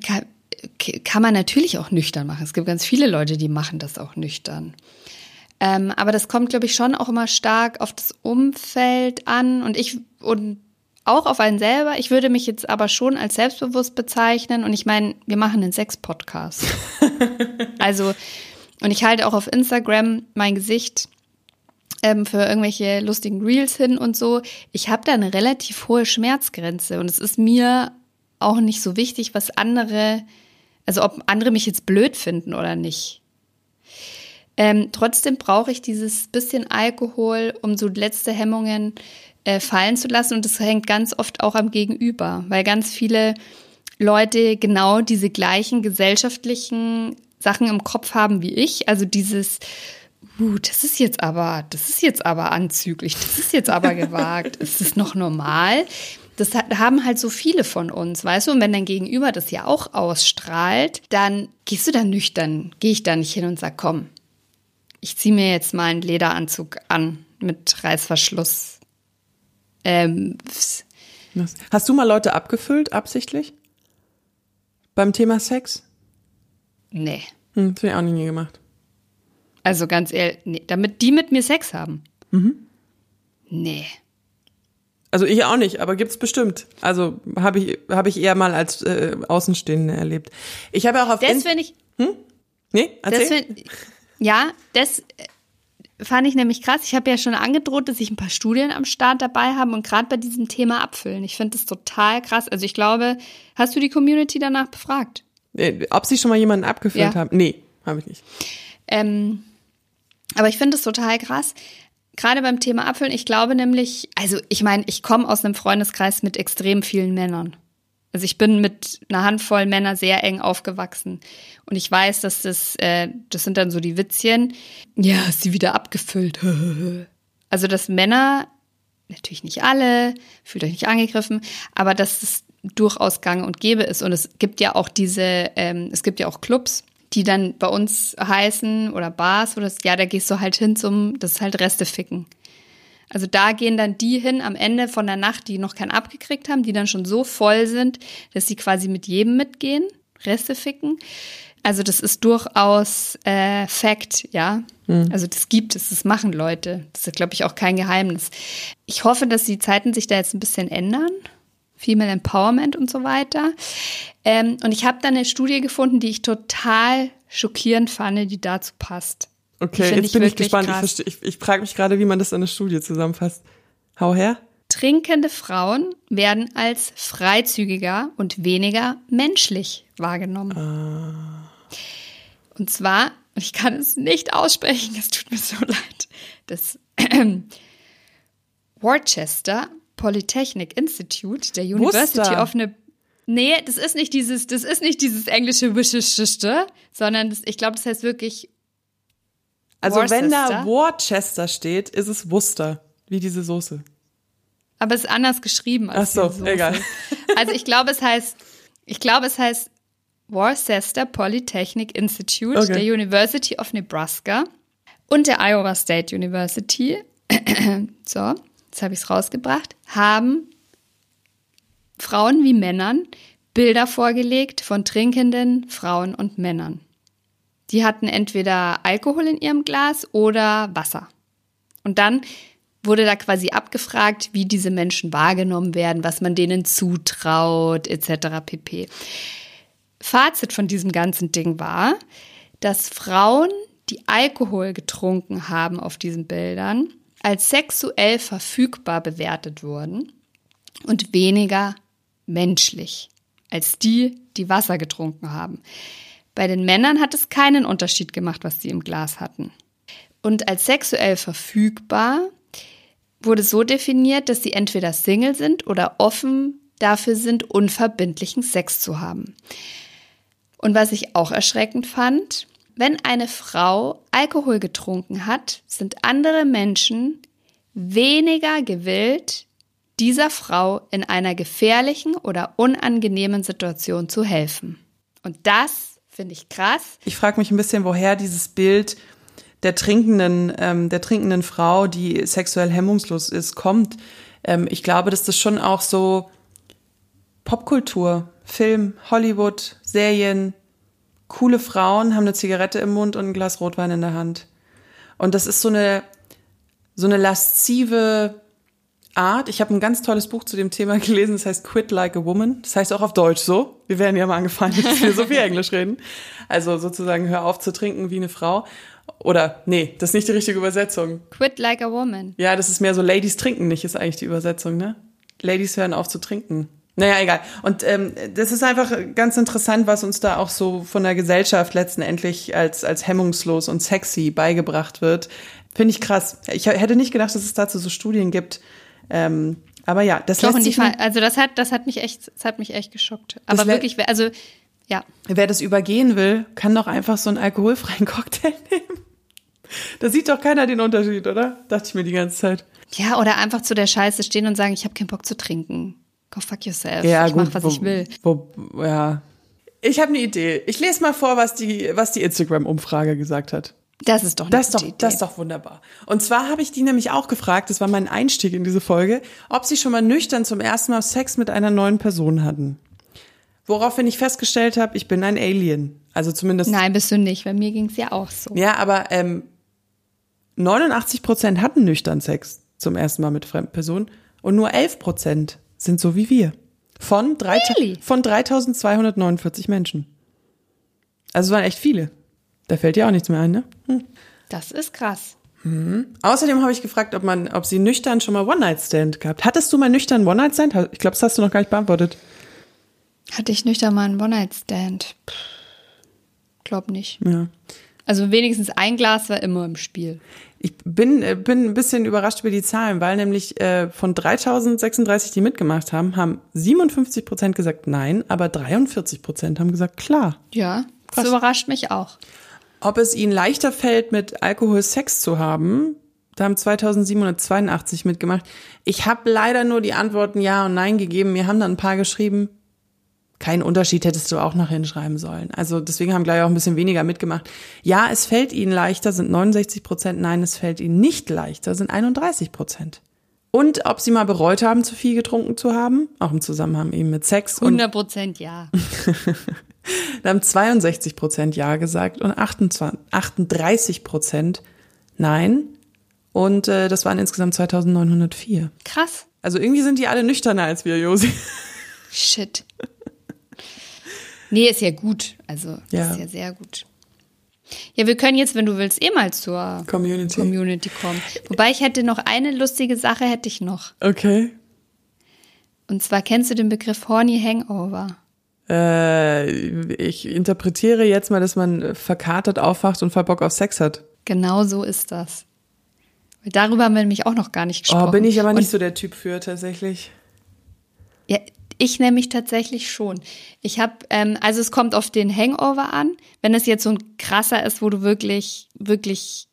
kann man natürlich auch nüchtern machen. Es gibt ganz viele Leute, die machen das auch nüchtern. Ähm, aber das kommt, glaube ich, schon auch immer stark auf das Umfeld an und ich und auch auf einen selber. Ich würde mich jetzt aber schon als selbstbewusst bezeichnen und ich meine, wir machen einen Sex-Podcast. also, und ich halte auch auf Instagram mein Gesicht ähm, für irgendwelche lustigen Reels hin und so. Ich habe da eine relativ hohe Schmerzgrenze und es ist mir auch nicht so wichtig, was andere also ob andere mich jetzt blöd finden oder nicht. Ähm, trotzdem brauche ich dieses bisschen Alkohol, um so letzte Hemmungen äh, fallen zu lassen. Und das hängt ganz oft auch am Gegenüber, weil ganz viele Leute genau diese gleichen gesellschaftlichen Sachen im Kopf haben wie ich. Also dieses, uh, das ist jetzt aber, das ist jetzt aber anzüglich, das ist jetzt aber gewagt, ist das noch normal? Das haben halt so viele von uns, weißt du? Und wenn dein Gegenüber das ja auch ausstrahlt, dann gehst du da nüchtern, gehe ich da nicht hin und sag, komm, ich ziehe mir jetzt mal einen Lederanzug an mit Reißverschluss. Ähm, Hast du mal Leute abgefüllt, absichtlich? Beim Thema Sex? Nee. Hm, das habe ich auch nie gemacht. Also ganz ehrlich, nee, damit die mit mir Sex haben. Mhm. Nee. Also ich auch nicht, aber gibt's bestimmt. Also habe ich habe ich eher mal als äh, Außenstehende erlebt. Ich habe auch auf Das finde ich, nee, erzähl. das find, ja, das äh, fand ich nämlich krass. Ich habe ja schon angedroht, dass ich ein paar Studien am Start dabei habe und gerade bei diesem Thema Abfüllen. Ich finde das total krass. Also ich glaube, hast du die Community danach befragt? Ob sie schon mal jemanden abgefüllt Ja. haben? Nee, habe ich nicht. Ähm, aber ich finde es total krass. Gerade beim Thema Abfüllen, ich glaube nämlich, also ich meine, ich komme aus einem Freundeskreis mit extrem vielen Männern. Also ich bin mit einer Handvoll Männer sehr eng aufgewachsen. Und ich weiß, dass das, äh, das sind dann so die Witzchen. Ja, ist sie wieder abgefüllt. Also, dass Männer, natürlich nicht alle, fühlt euch nicht angegriffen, aber dass es durchaus gang und gäbe ist. Und es gibt ja auch diese, ähm, es gibt ja auch Clubs, die dann bei uns heißen oder Bars oder ja, da gehst du halt hin zum, das ist halt Reste ficken. Also da gehen dann die hin am Ende von der Nacht, die noch keinen abgekriegt haben, die dann schon so voll sind, dass sie quasi mit jedem mitgehen, Reste ficken. Also das ist durchaus äh, Fact, ja. Also das gibt es, das machen Leute. Das ist, glaube ich, auch kein Geheimnis. Ich hoffe, dass die Zeiten sich da jetzt ein bisschen ändern. Female Empowerment und so weiter. Ähm, und ich habe da eine Studie gefunden, die ich total schockierend fand, die dazu passt. Okay, jetzt ich bin ich gespannt. Ich, krass. versteh- ich, ich frage mich gerade, wie man das in eine Studie zusammenfasst. Hau her. Trinkende Frauen werden als freizügiger und weniger menschlich wahrgenommen. Und zwar, ich kann es nicht aussprechen, es tut mir so leid, das Worcester Polytechnic Institute der University Worcester. of Ne Nee, das ist nicht dieses, das ist nicht dieses englische Wischischiste, sondern das, ich glaube, das heißt wirklich Also wenn da Worcester? Steht, ist es Worcester, wie diese Soße. Aber es ist anders geschrieben als Ach so, Soße. egal. Also ich glaube, es heißt, ich glaube, es heißt Worcester Polytechnic Institute Okay. der University of Nebraska und der Iowa State University. so, jetzt habe ich es rausgebracht. Haben Frauen wie Männern Bilder vorgelegt von trinkenden Frauen und Männern. Die hatten entweder Alkohol in ihrem Glas oder Wasser. Und dann wurde da quasi abgefragt, wie diese Menschen wahrgenommen werden, was man denen zutraut, etc. pp. Fazit von diesem ganzen Ding war, dass Frauen, die Alkohol getrunken haben auf diesen Bildern, als sexuell verfügbar bewertet wurden und weniger menschlich als die, die Wasser getrunken haben. Bei den Männern hat es keinen Unterschied gemacht, was sie im Glas hatten. Und als sexuell verfügbar wurde so definiert, dass sie entweder Single sind oder offen dafür sind, unverbindlichen Sex zu haben. Und was ich auch erschreckend fand, wenn eine Frau Alkohol getrunken hat, sind andere Menschen weniger gewillt, dieser Frau in einer gefährlichen oder unangenehmen Situation zu helfen. Und das finde ich krass. Ich frage mich ein bisschen, woher dieses Bild der trinkenden, ähm, der trinkenden Frau, die sexuell hemmungslos ist, kommt. Ähm, ich glaube, dass das schon auch so Popkultur, Film, Hollywood, Serien, coole Frauen haben eine Zigarette im Mund und ein Glas Rotwein in der Hand. Und das ist so eine, so eine laszive Art. Ich habe ein ganz tolles Buch zu dem Thema gelesen, das heißt Quit Like a Woman. Das heißt auch auf Deutsch so. Wir werden ja mal angefallen, dass wir so viel Englisch reden. Also sozusagen hör auf zu trinken wie eine Frau. Oder, nee, das ist nicht die richtige Übersetzung. Quit like a woman. Ja, das ist mehr so Ladies trinken nicht, ist eigentlich die Übersetzung, ne? Ladies hören auf zu trinken. Naja, egal. Und ähm, das ist einfach ganz interessant, was uns da auch so von der Gesellschaft letztendlich als, als hemmungslos und sexy beigebracht wird. Finde ich krass. Ich hätte nicht gedacht, dass es dazu so Studien gibt. Ähm, aber ja, das Doch, lässt sich Fa- also das hat, das hat mich echt, das hat mich echt geschockt. Aber wirklich, also, ja. Wer das übergehen will, kann doch einfach so einen alkoholfreien Cocktail nehmen. Da sieht doch keiner den Unterschied, oder? Dachte ich mir die ganze Zeit. Ja, oder einfach zu der Scheiße stehen und sagen, ich habe keinen Bock zu trinken. Go fuck yourself. ich mach, was wo, ich will. Wo, ja. Ich habe eine Idee. Ich lese mal vor, was die, was die Instagram-Umfrage gesagt hat. Das ist doch eine Das ist, doch, Idee. das ist doch wunderbar. Und zwar habe ich die nämlich auch gefragt, das war mein Einstieg in diese Folge, ob sie schon mal nüchtern zum ersten Mal Sex mit einer neuen Person hatten. Woraufhin ich festgestellt habe, ich bin ein Alien. Also zumindest. Nein, bist du nicht. Bei mir ging's ja auch so. Ja, aber ähm, 89 Prozent hatten nüchtern Sex zum ersten Mal mit fremden Personen Und nur 11 Prozent sind so wie wir. Von, drei, Really? von 3249 Menschen. Also es waren echt viele. Da fällt dir auch nichts mehr ein, ne? Hm. Das ist krass. Außerdem habe ich gefragt, ob man, ob sie nüchtern schon mal One-Night-Stand gehabt. Hattest du mal nüchtern One-Night-Stand? Ich glaube, das hast du noch gar nicht beantwortet. Hatte ich nüchtern mal einen One-Night-Stand? Glaub nicht. Ja. Also wenigstens ein Glas war immer im Spiel. Ich bin, äh, bin ein bisschen überrascht über die Zahlen, weil nämlich äh, von 3036, die mitgemacht haben, haben 57 Prozent gesagt nein, aber 43 Prozent haben gesagt klar. Ja, das Krass. überrascht mich auch. Ob es ihnen leichter fällt, mit Alkohol Sex zu haben, da haben 2782 mitgemacht. Ich habe leider nur die Antworten Ja und Nein gegeben. Mir haben dann ein paar geschrieben. Keinen Unterschied hättest du auch noch hinschreiben sollen. Also deswegen haben gleich auch ein bisschen weniger mitgemacht. Ja, es fällt ihnen leichter, sind 69 Prozent. Nein, es fällt ihnen nicht leichter, sind 31 Prozent. Und ob sie mal bereut haben, zu viel getrunken zu haben, auch im Zusammenhang eben mit Sex. Und 100 Prozent ja. da haben 62 Prozent Ja gesagt und 28, 38 Prozent Nein. Und äh, das waren insgesamt 2904. Krass. Also irgendwie sind die alle nüchterner als wir, Josi. Shit. Nee, ist ja gut. Also, Ja. ist ja sehr gut. Ja, wir können jetzt, wenn du willst, eh mal zur Community. Community kommen. Wobei ich hätte noch eine lustige Sache, hätte ich noch. Okay. Und zwar kennst du den Begriff Horny Hangover? Äh, ich interpretiere jetzt mal, dass man verkatert aufwacht und voll Bock auf Sex hat. Genau so ist das. Darüber haben wir nämlich auch noch gar nicht gesprochen. Oh, bin ich aber Und nicht so der Typ für tatsächlich. Ja, ich nämlich tatsächlich schon. Ich habe, ähm, also es kommt auf den Hangover an. Wenn es jetzt so ein krasser ist, wo du wirklich, wirklich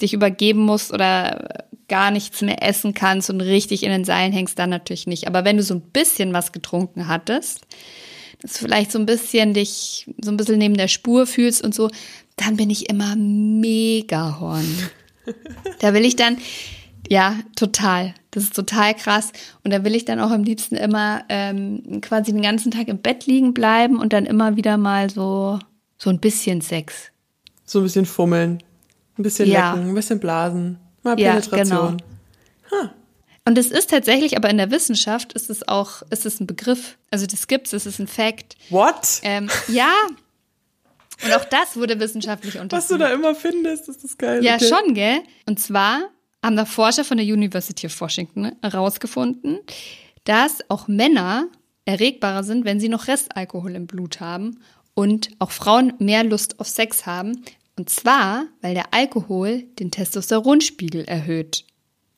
dich übergeben musst oder gar nichts mehr essen kannst und richtig in den Seilen hängst, dann natürlich nicht. Aber wenn du so ein bisschen was getrunken hattest, dass du vielleicht so ein bisschen dich so ein bisschen neben der Spur fühlst und so, dann bin ich immer mega horny. Da will ich dann, ja, total. Das ist total krass. Und da will ich dann auch am liebsten immer ähm, quasi den ganzen Tag im Bett liegen bleiben und dann immer wieder mal so, so ein bisschen Sex. So ein bisschen fummeln, ein bisschen Ja. lecken, ein bisschen blasen, mal Ja, Penetration. Und es ist tatsächlich, aber in der Wissenschaft ist es auch, ist es ein Begriff. Also das gibt's, es ist ein Fact. What? Ähm, ja. Und auch das wurde wissenschaftlich untersucht. Was du da immer findest, ist das geil. Ja, okay. schon, gell? Und zwar haben da Forscher von der University of Washington herausgefunden, dass auch Männer erregbarer sind, wenn sie noch Restalkohol im Blut haben und auch Frauen mehr Lust auf Sex haben. Und zwar, weil der Alkohol den Testosteronspiegel erhöht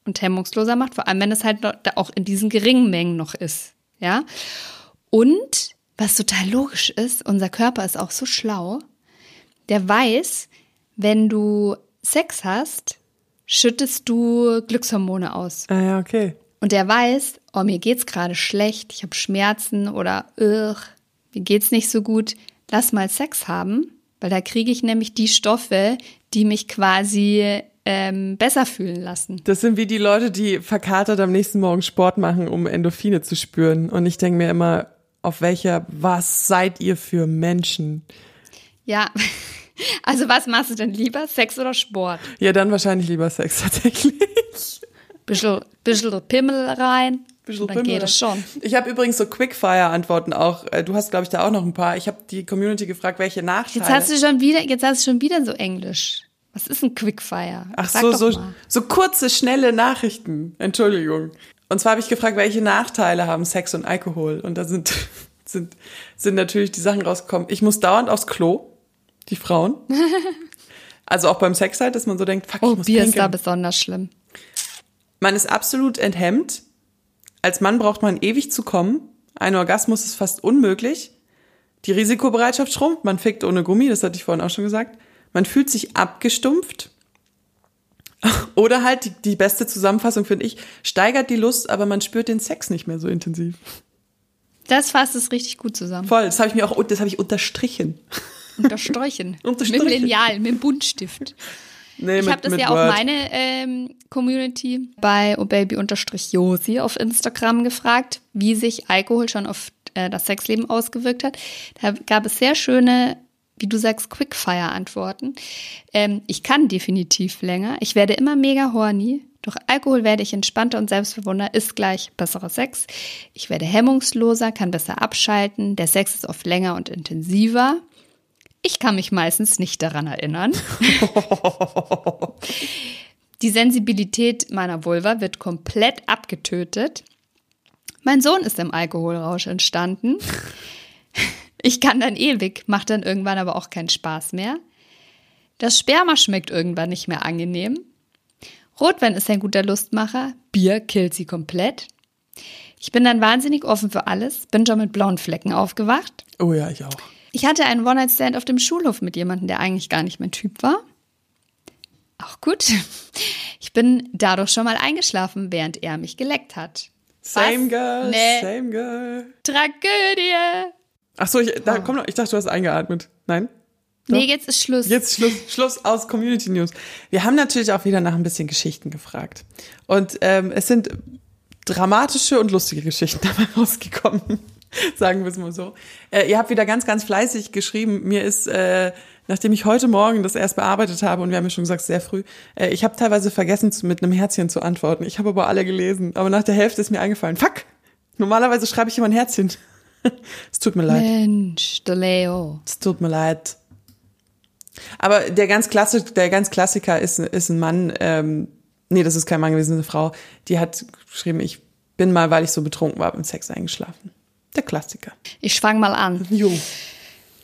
und hemmungsloser macht, vor allem wenn es halt auch in diesen geringen Mengen noch ist. Ja? Und was total logisch ist, unser Körper ist auch so schlau, der weiß, wenn du Sex hast, schüttest du Glückshormone aus. Ah ja, okay. Und der weiß, oh, mir geht's gerade schlecht, ich habe Schmerzen oder mir geht's nicht so gut. Lass mal Sex haben, weil da kriege ich nämlich die Stoffe, die mich quasi ähm, besser fühlen lassen. Das sind wie die Leute, die verkatert am nächsten Morgen Sport machen, um Endorphine zu spüren. Und ich denke mir immer, auf welcher, was seid ihr für Menschen? Ja, also was machst du denn lieber, Sex oder Sport? Ja, dann wahrscheinlich lieber Sex tatsächlich. Bisschen, bisschen Pimmel rein, Bisschen dann Pimmel. geht es schon. Ich habe übrigens so Quickfire-Antworten auch. Äh, Du hast, glaube ich, da auch noch ein paar. Ich habe die Community gefragt, welche Nachteile. Jetzt hast du schon wieder, jetzt hast du schon wieder so Englisch. Was ist ein Quickfire? Ach Sag so, doch so, mal. so kurze, schnelle Nachrichten. Entschuldigung. Und zwar habe ich gefragt, welche Nachteile haben Sex und Alkohol? Und da sind, sind, sind natürlich die Sachen rausgekommen. Ich muss dauernd aufs Klo, die Frauen. Also auch beim Sex halt, dass man so denkt, fuck, ich Oh, muss Bier ist da pinkeln. besonders schlimm. Man ist absolut enthemmt. Als Mann braucht man ewig zu kommen. Ein Orgasmus ist fast unmöglich. Die Risikobereitschaft schrumpft. Man fickt ohne Gummi, das hatte ich vorhin auch schon gesagt. Man fühlt sich abgestumpft. Oder halt, die, die beste Zusammenfassung finde ich, steigert die Lust, aber man spürt den Sex nicht mehr so intensiv. Das fasst es richtig gut zusammen. Voll, das habe ich mir auch, das habe ich unterstrichen. Unterstreichen. Unterstreichen. Mit dem Lineal, mit dem Buntstift. Nee, Ich habe das ja auch Word. meine ähm, Community bei obaby-josi auf Instagram gefragt, wie sich Alkohol schon auf äh, das Sexleben ausgewirkt hat. Da gab es sehr schöne, wie du sagst, Quickfire-Antworten. Ähm, ich kann definitiv länger. Ich werde immer mega horny. Durch Alkohol werde ich entspannter und selbstbewusster, ist gleich besserer Sex. Ich werde hemmungsloser, kann besser abschalten. Der Sex ist oft länger und intensiver. Ich kann mich meistens nicht daran erinnern. Die Sensibilität meiner Vulva wird komplett abgetötet. Mein Sohn ist im Alkoholrausch entstanden. Ich kann dann ewig, macht dann irgendwann aber auch keinen Spaß mehr. Das Sperma schmeckt irgendwann nicht mehr angenehm. Rotwein ist ein guter Lustmacher, Bier killt sie komplett. Ich bin dann wahnsinnig offen für alles, bin schon mit blauen Flecken aufgewacht. Oh ja, ich auch. Ich hatte einen One-Night-Stand auf dem Schulhof mit jemandem, der eigentlich gar nicht mein Typ war. Auch gut. Ich bin dadurch schon mal eingeschlafen, während er mich geleckt hat. Same Was? girl, Nee. same girl. Tragödie. Ach so, ich, da, komm noch, ich dachte, du hast eingeatmet. Nein? Nee, jetzt ist Schluss. Jetzt Schluss, Schluss aus Community News. Wir haben natürlich auch wieder nach ein bisschen Geschichten gefragt. Und ähm, es sind dramatische und lustige Geschichten dabei rausgekommen. Sagen wir es mal so. Äh, ihr habt wieder ganz, ganz fleißig geschrieben. Mir ist, äh, nachdem ich heute Morgen das erst bearbeitet habe, und wir haben ja schon gesagt, sehr früh, äh, ich habe teilweise vergessen, zu, mit einem Herzchen zu antworten. Ich habe aber alle gelesen. Aber nach der Hälfte ist mir eingefallen, fuck, normalerweise schreibe ich immer ein Herzchen. es tut mir leid. Mensch, der Leo. Es tut mir leid. Aber der ganz Klassik, der ganz Klassiker ist, ist ein Mann, ähm, nee, das ist kein Mann gewesen, eine Frau, die hat geschrieben, ich bin mal, weil ich so betrunken war, beim Sex eingeschlafen. Der Klassiker. Ich fang mal an. Jo.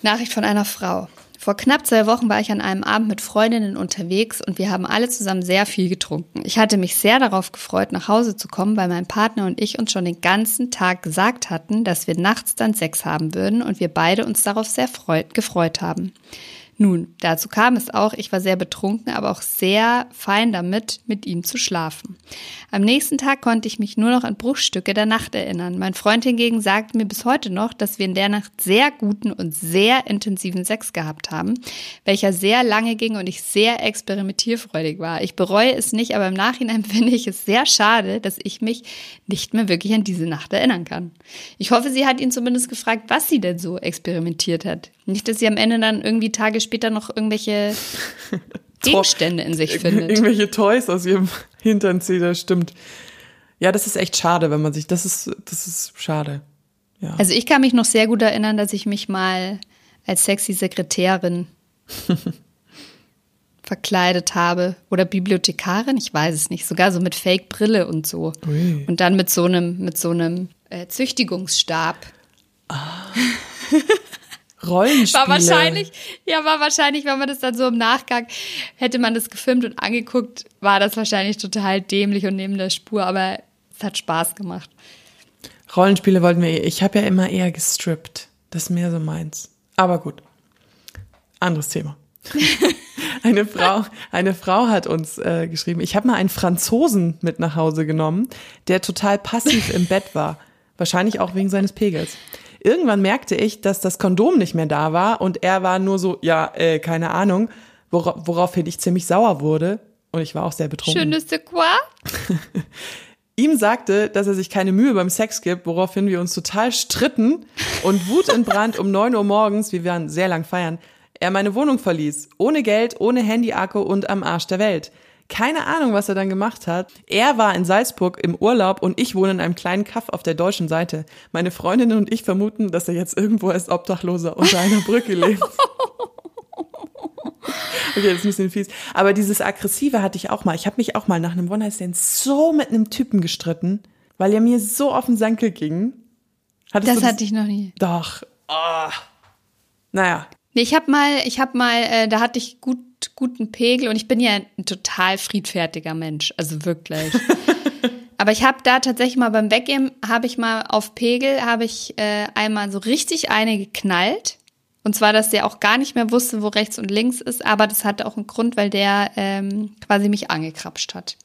Nachricht von einer Frau. Vor knapp zwei Wochen war ich an einem Abend mit Freundinnen unterwegs und wir haben alle zusammen sehr viel getrunken. Ich hatte mich sehr darauf gefreut, nach Hause zu kommen, weil mein Partner und ich uns schon den ganzen Tag gesagt hatten, dass wir nachts dann Sex haben würden und wir beide uns darauf sehr freut, gefreut haben. Nun, dazu kam es auch, ich war sehr betrunken, aber auch sehr fein damit, mit ihm zu schlafen. Am nächsten Tag konnte ich mich nur noch an Bruchstücke der Nacht erinnern. Mein Freund hingegen sagt mir bis heute noch, dass wir in der Nacht sehr guten und sehr intensiven Sex gehabt haben, welcher sehr lange ging und ich sehr experimentierfreudig war. Ich bereue es nicht, aber im Nachhinein finde ich es sehr schade, dass ich mich nicht mehr wirklich an diese Nacht erinnern kann. Ich hoffe, sie hat ihn zumindest gefragt, was sie denn so experimentiert hat. Nicht, dass sie am Ende dann irgendwie Tage später noch irgendwelche Gegenstände in sich findet. Irgendwelche Toys aus ihrem Hintern zieht, das stimmt. Ja, das ist echt schade, wenn man sich, das ist, das ist schade. Ja. Also ich kann mich noch sehr gut erinnern, dass ich mich mal als sexy Sekretärin verkleidet habe oder Bibliothekarin, ich weiß es nicht, sogar so mit Fake Brille und so Ui. und dann mit so einem mit so einem äh, Züchtigungsstab. Rollenspiele. War wahrscheinlich, ja, war wahrscheinlich, wenn man das dann so im Nachgang hätte man das gefilmt und angeguckt, war das wahrscheinlich total dämlich und neben der Spur, aber es hat Spaß gemacht. Rollenspiele wollten wir, eh- ich habe ja immer eher gestrippt. Das ist mehr so meins. Aber gut. Anderes Thema. Eine Frau, eine Frau hat uns äh, geschrieben, ich habe mal einen Franzosen mit nach Hause genommen, der total passiv im Bett war. Wahrscheinlich auch wegen seines Pegels. Irgendwann merkte ich, dass das Kondom nicht mehr da war und er war nur so, ja, äh, keine Ahnung, wora woraufhin ich ziemlich sauer wurde. Und ich war auch sehr betrunken. Schönes de quoi? Ihm sagte, dass er sich keine Mühe beim Sex gibt, woraufhin wir uns total stritten und wutentbrannt um 9 Uhr morgens, wir waren sehr lang feiern, er meine Wohnung verließ. Ohne Geld, ohne Handy-Akku und am Arsch der Welt. Keine Ahnung, was er dann gemacht hat. Er war in Salzburg im Urlaub und ich wohne in einem kleinen Kaff auf der deutschen Seite. Meine Freundinnen und ich vermuten, dass er jetzt irgendwo als Obdachloser unter einer Brücke lebt. Okay, das ist ein bisschen fies. Aber dieses Aggressive hatte ich auch mal. Ich habe mich auch mal nach einem One-Night-Stand so mit einem Typen gestritten, weil er mir so auf den Sankel ging. Hattest Das du hatte ich noch nie. Doch. Ah. Naja. Nee, ich habe mal, ich habe mal, äh, da hatte ich gut, guten Pegel und ich bin ja ein total friedfertiger Mensch, also wirklich. Aber ich habe da tatsächlich mal beim Weggehen, habe ich mal auf Pegel, habe ich äh, einmal so richtig eine geknallt. Und zwar, dass der auch gar nicht mehr wusste, wo rechts und links ist, aber das hatte auch einen Grund, weil der ähm, quasi mich angekrapscht hat.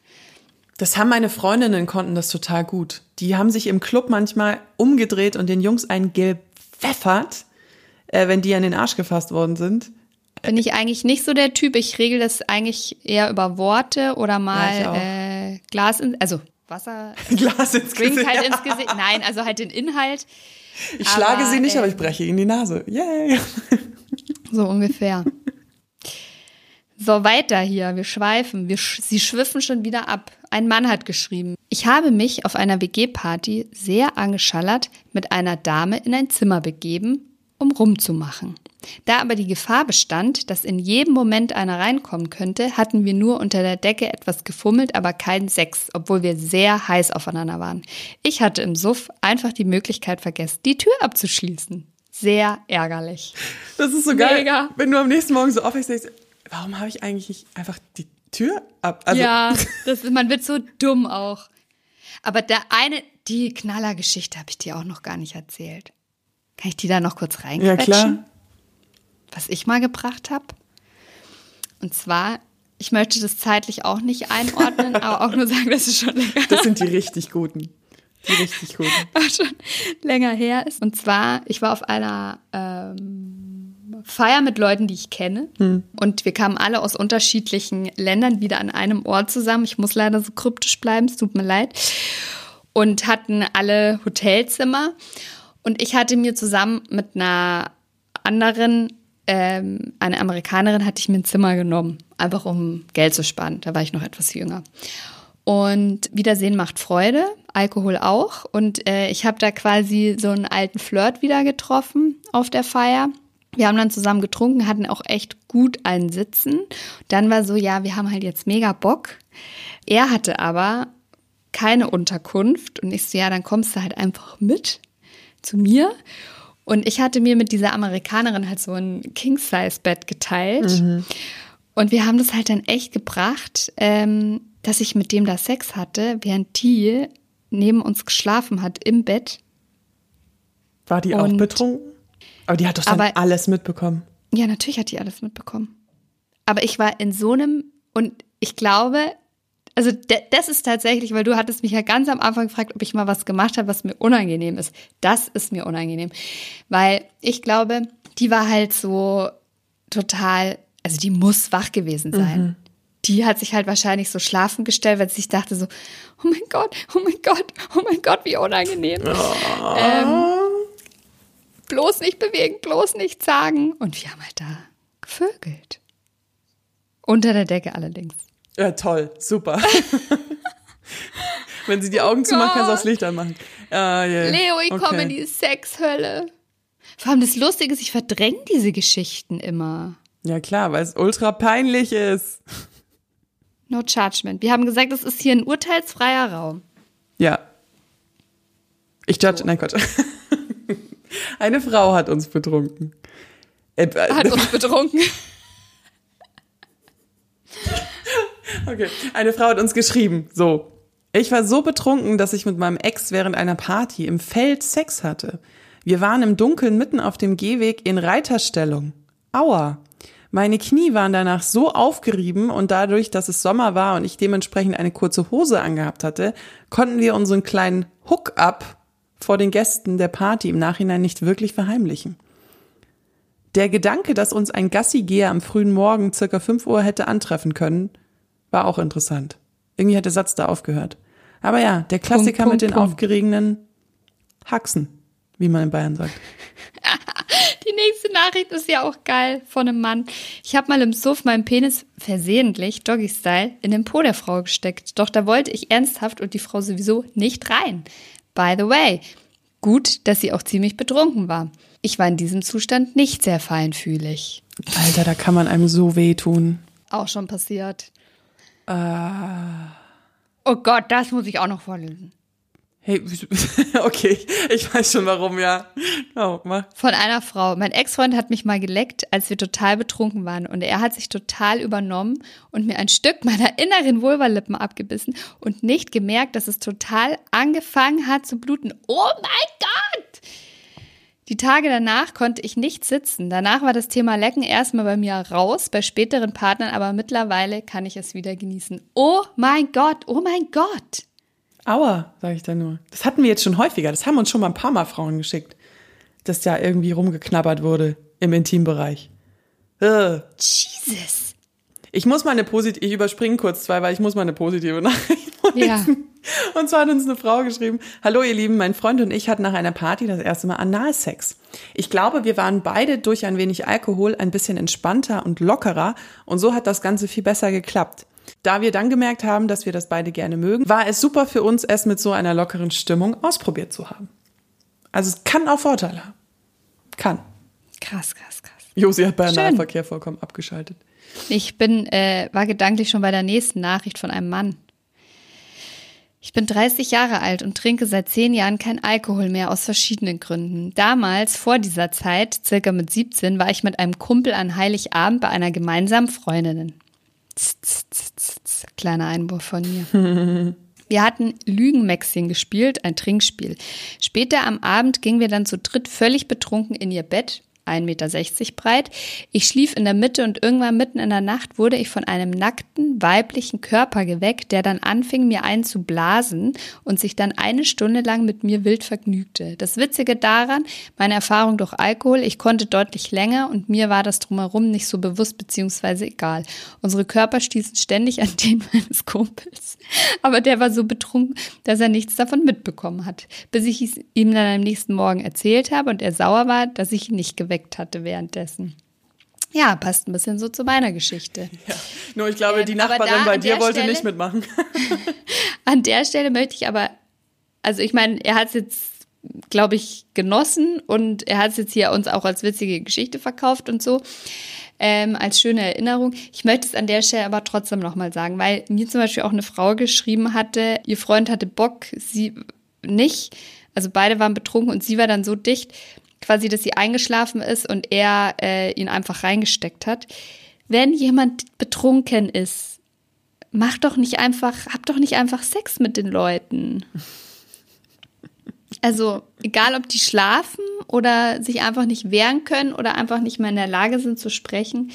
Das haben meine Freundinnen konnten das total gut. Die haben sich im Club manchmal umgedreht und den Jungs einen gepfeffert, äh, wenn die an den Arsch gefasst worden sind. Bin ich eigentlich nicht so der Typ. Ich regel das eigentlich eher über Worte oder mal Ja, äh, Glas in, also Wasser, Glas ins Drink Gesicht. halt ins Gesicht. Nein, also halt den Inhalt. Ich schlage aber, sie nicht, äh, aber ich breche ihnen die Nase. Yay. So ungefähr. So, weiter hier. Wir schweifen. Wir sch sie schwiffen schon wieder ab. Ein Mann hat geschrieben. Ich habe mich auf einer WG-Party sehr angeschallert mit einer Dame in ein Zimmer begeben, um rumzumachen. Da aber die Gefahr bestand, dass in jedem Moment einer reinkommen könnte, hatten wir nur unter der Decke etwas gefummelt, aber keinen Sex, obwohl wir sehr heiß aufeinander waren. Ich hatte im Suff einfach die Möglichkeit vergessen, die Tür abzuschließen. Sehr ärgerlich. Das ist so geil, Mega. wenn du am nächsten Morgen so aufwächst, denkst, warum habe ich eigentlich nicht einfach die Tür ab? Also, ja, das ist, man wird so dumm auch. Aber der eine, die Knallergeschichte habe ich dir auch noch gar nicht erzählt. Kann ich die da noch kurz ja reinquetschen? klar. Was ich mal gebracht habe. Und zwar, ich möchte das zeitlich auch nicht einordnen, aber auch nur sagen, dass es schon länger, Das sind die richtig guten. Die richtig guten. schon länger her ist. Und zwar, ich war auf einer ähm, Feier mit Leuten, die ich kenne. Und wir kamen alle aus unterschiedlichen Ländern wieder an einem Ort zusammen. Ich muss leider so kryptisch bleiben, es tut mir leid. Und hatten alle Hotelzimmer. Und ich hatte mir zusammen mit einer anderen, ähm, eine Amerikanerin, hatte ich mir ein Zimmer genommen. Einfach um Geld zu sparen. Da war ich noch etwas jünger. Und Wiedersehen macht Freude, Alkohol auch. Und äh, ich habe da quasi so einen alten Flirt wieder getroffen auf der Feier. Wir haben dann zusammen getrunken, hatten auch echt gut einen Sitzen. Dann war so, ja, wir haben halt jetzt mega Bock. Er hatte aber keine Unterkunft und ich so, ja, dann kommst du halt einfach mit zu mir. Und ich hatte mir mit dieser Amerikanerin halt so ein King-Size-Bett geteilt. Und wir haben das halt dann echt gebracht, ähm, dass ich mit dem da Sex hatte, während die neben uns geschlafen hat im Bett. War die auch Und- betrunken? Aber die hat doch dann Aber- alles mitbekommen. Ja, natürlich hat die alles mitbekommen. Aber ich war in so einem, und ich glaube, also das ist tatsächlich, weil du hattest mich ja ganz am Anfang gefragt, ob ich mal was gemacht habe, was mir unangenehm ist. Das ist mir unangenehm. Weil ich glaube, die war halt so total, also die muss wach gewesen sein. Die hat sich halt wahrscheinlich so schlafen gestellt, weil sie sich dachte so, oh mein Gott, oh mein Gott, oh mein Gott, wie unangenehm. Ähm, bloß nicht bewegen, bloß nichts sagen. Und wir haben halt da gevögelt. Unter der Decke allerdings. Ja, toll, super. Wenn sie die Augen zumacht, kannst du das Licht anmachen. Ah, yeah. Leo, ich okay. komme in die Sexhölle. Vor allem das Lustige ist, ich verdränge diese Geschichten immer. Ja klar, weil es ultra peinlich ist. No judgment. Wir haben gesagt, es ist hier ein urteilsfreier Raum. Ja. Ich judge, nein Gott. Eine Frau hat uns betrunken. Äh, äh, Hat uns betrunken. Okay. Eine Frau hat uns geschrieben, so. Ich war so betrunken, dass ich mit meinem Ex während einer Party im Feld Sex hatte. Wir waren im Dunkeln mitten auf dem Gehweg in Reiterstellung. Aua. Meine Knie waren danach so aufgerieben und dadurch, dass es Sommer war und ich dementsprechend eine kurze Hose angehabt hatte, konnten wir unseren kleinen Hook-up vor den Gästen der Party im Nachhinein nicht wirklich verheimlichen. Der Gedanke, dass uns ein Gassigeher am frühen Morgen circa 5 Uhr hätte antreffen können, war auch interessant. Irgendwie hat der Satz da aufgehört. Aber ja, der Klassiker Punkt, mit den Punkt. aufgeregenen Haxen, wie man in Bayern sagt. Die nächste Nachricht ist ja auch geil von einem Mann. Ich habe mal im Suff meinen Penis versehentlich, Doggy-Style, in den Po der Frau gesteckt. Doch da wollte ich ernsthaft und die Frau sowieso nicht rein. By the way, gut, dass sie auch ziemlich betrunken war. Ich war in diesem Zustand nicht sehr feinfühlig. Alter, da kann man einem so wehtun. Auch schon passiert. Oh Gott, das muss ich auch noch vorlesen. Hey, okay, ich weiß schon warum, ja. Oh, mach. Von einer Frau. Mein Ex-Freund hat mich mal geleckt, als wir total betrunken waren. Und er hat sich total übernommen und mir ein Stück meiner inneren Vulvalippen abgebissen und nicht gemerkt, dass es total angefangen hat zu bluten. Oh mein Gott! Die Tage danach konnte ich nicht sitzen. Danach war das Thema Lecken erstmal bei mir raus, bei späteren Partnern, aber mittlerweile kann ich es wieder genießen. Oh mein Gott, oh mein Gott! Aua, sage ich da nur. Das hatten wir jetzt schon häufiger. Das haben uns schon mal ein paar Mal Frauen geschickt, dass da irgendwie rumgeknabbert wurde im Intimbereich. Äh. Jesus! Ich muss mal eine positive, ich überspringe kurz zwei, weil ich muss mal eine positive Nachricht vorlesen. Ja. Und zwar hat uns eine Frau geschrieben, Hallo ihr Lieben, mein Freund und ich hatten nach einer Party das erste Mal Analsex. Ich glaube, wir waren beide durch ein wenig Alkohol ein bisschen entspannter und lockerer und so hat das Ganze viel besser geklappt. Da wir dann gemerkt haben, dass wir das beide gerne mögen, war es super für uns, es mit so einer lockeren Stimmung ausprobiert zu haben. Also es kann auch Vorteile haben. Kann. Krass, krass, krass. Josi hat bei Schön. Analverkehr vollkommen abgeschaltet. Ich bin, äh, war gedanklich schon bei der nächsten Nachricht von einem Mann. Ich bin 30 Jahre alt und trinke seit zehn Jahren kein Alkohol mehr aus verschiedenen Gründen. Damals, vor dieser Zeit, circa mit 17, war ich mit einem Kumpel an Heiligabend bei einer gemeinsamen Freundin. Tz, tz, tz. Kleiner Einwurf von mir. Wir hatten Lügenmäxchen gespielt, ein Trinkspiel. Später am Abend gingen wir dann zu dritt völlig betrunken in ihr Bett, 1,60 Meter breit. Ich schlief in der Mitte und irgendwann mitten in der Nacht wurde ich von einem nackten weiblichen Körper geweckt, der dann anfing, mir einen zu blasen und sich dann eine Stunde lang mit mir wild vergnügte. Das Witzige daran, meine Erfahrung durch Alkohol, ich konnte deutlich länger und mir war das drumherum nicht so bewusst beziehungsweise egal. Unsere Körper stießen ständig an den meines Kumpels. Aber der war so betrunken, dass er nichts davon mitbekommen hat, bis ich es ihm dann am nächsten Morgen erzählt habe und er sauer war, dass ich ihn nicht geweckt hatte währenddessen. Ja, passt ein bisschen so zu meiner Geschichte. Ja. Nur ich glaube, Ähm, die Nachbarin bei dir wollte Stelle- nicht mitmachen. An der Stelle möchte ich aber, also ich meine, er hat es jetzt, glaube ich, genossen und er hat es jetzt hier uns auch als witzige Geschichte verkauft und so, ähm, als schöne Erinnerung. Ich möchte es an der Stelle aber trotzdem nochmal sagen, weil mir zum Beispiel auch eine Frau geschrieben hatte, ihr Freund hatte Bock, sie nicht. Also beide waren betrunken und sie war dann so dicht, quasi, dass sie eingeschlafen ist und er äh, ihn einfach reingesteckt hat. Wenn jemand betrunken ist, mach doch nicht einfach, hab doch nicht einfach Sex mit den Leuten. Also, egal ob die schlafen oder sich einfach nicht wehren können oder einfach nicht mehr in der Lage sind zu sprechen,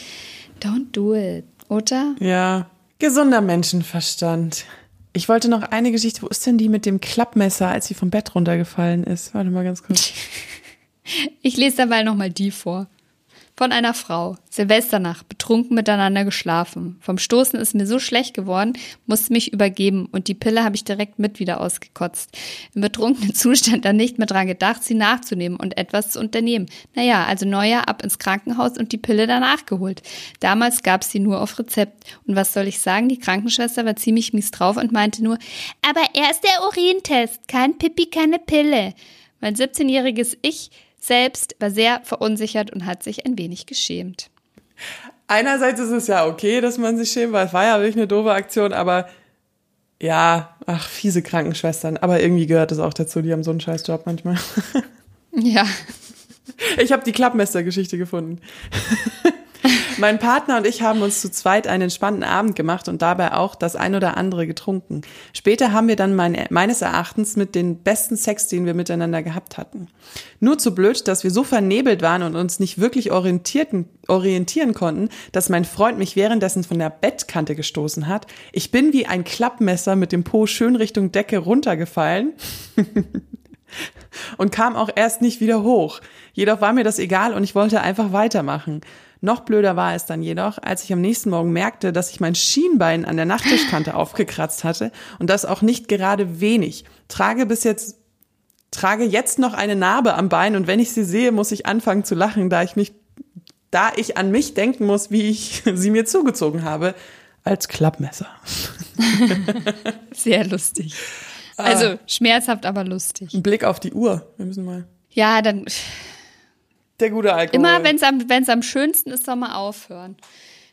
don't do it, oder? Ja, gesunder Menschenverstand. Ich wollte noch eine Geschichte. Wo ist denn die mit dem Klappmesser, als sie vom Bett runtergefallen ist? Warte mal ganz kurz. Ich lese dabei nochmal die vor. Von einer Frau. Silvesternacht, betrunken miteinander geschlafen. Vom Stoßen ist mir so schlecht geworden, musste mich übergeben und die Pille habe ich direkt mit wieder ausgekotzt. Im betrunkenen Zustand dann nicht mehr dran gedacht, sie nachzunehmen und etwas zu unternehmen. Naja, also Neujahr ab ins Krankenhaus und die Pille danach geholt. Damals gab es sie nur auf Rezept. Und was soll ich sagen, die Krankenschwester war ziemlich mies drauf und meinte nur, aber erst der Urintest, kein Pipi, keine Pille. Mein 17-jähriges Ich selbst war sehr verunsichert und hat sich ein wenig geschämt. Einerseits ist es ja okay, dass man sich schämt, weil es war ja wirklich eine doofe Aktion, aber ja, ach, fiese Krankenschwestern. Aber irgendwie gehört es auch dazu, die haben so einen scheiß Job manchmal. Ja. Ich habe die Klappmesser-Geschichte gefunden. mein Partner und ich haben uns zu zweit einen entspannten Abend gemacht und dabei auch das ein oder andere getrunken. Später haben wir dann mein, meines Erachtens mit den besten Sex, den wir miteinander gehabt hatten. Nur zu blöd, dass wir so vernebelt waren und uns nicht wirklich orientierten, orientieren konnten, dass mein Freund mich währenddessen von der Bettkante gestoßen hat. Ich bin wie ein Klappmesser mit dem Po schön Richtung Decke runtergefallen und kam auch erst nicht wieder hoch. Jedoch war mir das egal und ich wollte einfach weitermachen. Noch blöder war es dann jedoch, als ich am nächsten Morgen merkte, dass ich mein Schienbein an der Nachttischkante aufgekratzt hatte und das auch nicht gerade wenig. Trage bis jetzt trage jetzt noch eine Narbe am Bein und wenn ich sie sehe, muss ich anfangen zu lachen, da ich mich da ich an mich denken muss, wie ich sie mir zugezogen habe als Klappmesser. Sehr lustig. Also schmerzhaft, aber lustig. Ein Blick auf die Uhr. Wir müssen mal. Ja, dann Der gute Alkohol. immer, wenn es am, wenn's am schönsten ist, soll man aufhören.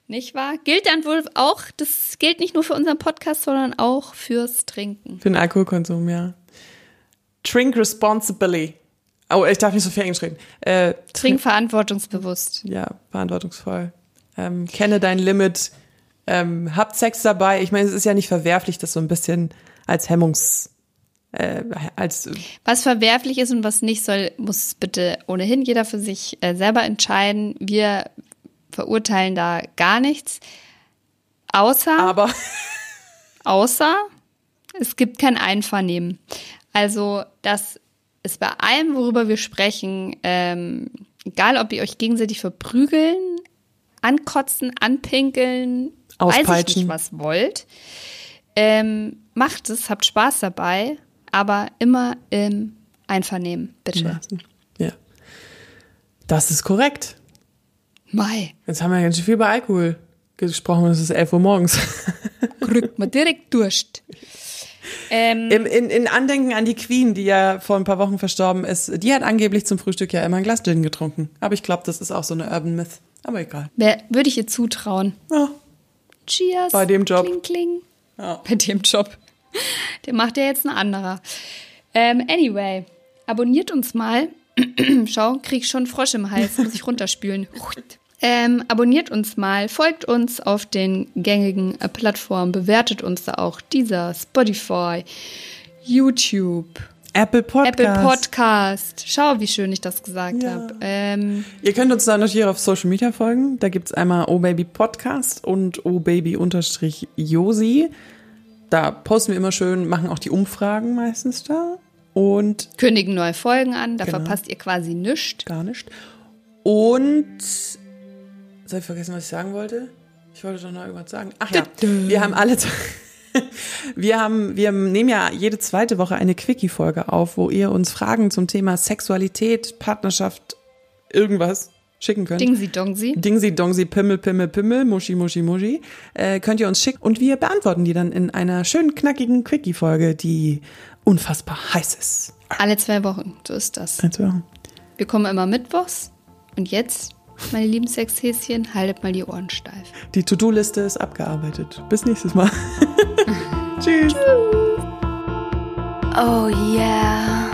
Nicht wahr? Gilt dann wohl auch, das gilt nicht nur für unseren Podcast, sondern auch fürs Trinken. Für den Alkoholkonsum, ja. Drink responsibly. Oh, ich darf nicht so viel Englisch reden. Äh, Trink verantwortungsbewusst. ja, verantwortungsvoll. Ähm, kenne dein Limit. Ähm, habt Sex dabei. Ich meine, es ist ja nicht verwerflich, das so ein bisschen als Hemmungs, äh, als Was verwerflich ist und was nicht soll, muss bitte ohnehin jeder für sich äh, selber entscheiden. Wir verurteilen da gar nichts. Außer, aber außer, es gibt kein Einvernehmen. Also, das ist bei allem, worüber wir sprechen, ähm, egal ob ihr euch gegenseitig verprügeln, ankotzen, anpinkeln, weiß ich Auspeitschen. nicht, was wollt. Ähm, macht es, habt Spaß dabei, aber immer im Einvernehmen, bitte. Ja. Das ist korrekt. Mai, Jetzt haben wir ganz schön viel über Alkohol gesprochen und es ist 11 Uhr morgens. kriegt man direkt Durst. Ähm, Im, in, in Andenken an die Queen, die ja vor ein paar Wochen verstorben ist, die hat angeblich zum Frühstück ja immer ein Glas Gin getrunken. Aber ich glaube, das ist auch so eine Urban Myth. Aber egal. wer würde ich ihr zutrauen? Ja. Cheers. Bei dem Job. Kling, kling. Ja. Bei dem Job. Den macht ja jetzt ein anderer. Ähm, anyway, abonniert uns mal. Schau, krieg schon Frosch im Hals, muss ich runterspülen. Ähm, abonniert uns mal, folgt uns auf den gängigen äh, Plattformen, bewertet uns da auch. Dieser Spotify, YouTube, Apple Podcast. Apple Podcast. Schau, wie schön ich das gesagt Ja. habe. Ähm, Ihr könnt uns da natürlich auf Social Media folgen. Da gibt's einmal Oh Baby Podcast und Oh Baby unterstrich Josi. Da posten wir immer schön, machen auch die Umfragen meistens da. Und kündigen neue Folgen an, da Genau. verpasst ihr quasi nichts. gar nicht. Und jetzt habe ich vergessen, was ich sagen wollte. Ich wollte doch noch irgendwas sagen. Ach ja, wir haben alle. Wir haben, wir nehmen ja jede zweite Woche eine Quickie-Folge auf, wo ihr uns Fragen zum Thema Sexualität, Partnerschaft, irgendwas schicken könnt. Dingsi Dongsi. Dingsi, Dongsi, Pimmel, Pimmel, Pimmel, Muschi, Muschi, Muschi, äh, könnt ihr uns schicken und wir beantworten die dann in einer schönen, knackigen Quickie-Folge, die unfassbar heiß ist. Alle zwei Wochen, so ist das. Also, Wir kommen immer mittwochs. Und jetzt, meine lieben Sexhäschen, haltet mal die Ohren steif. die To-Do-Liste ist abgearbeitet. Bis nächstes Mal. Tschüss. Oh yeah.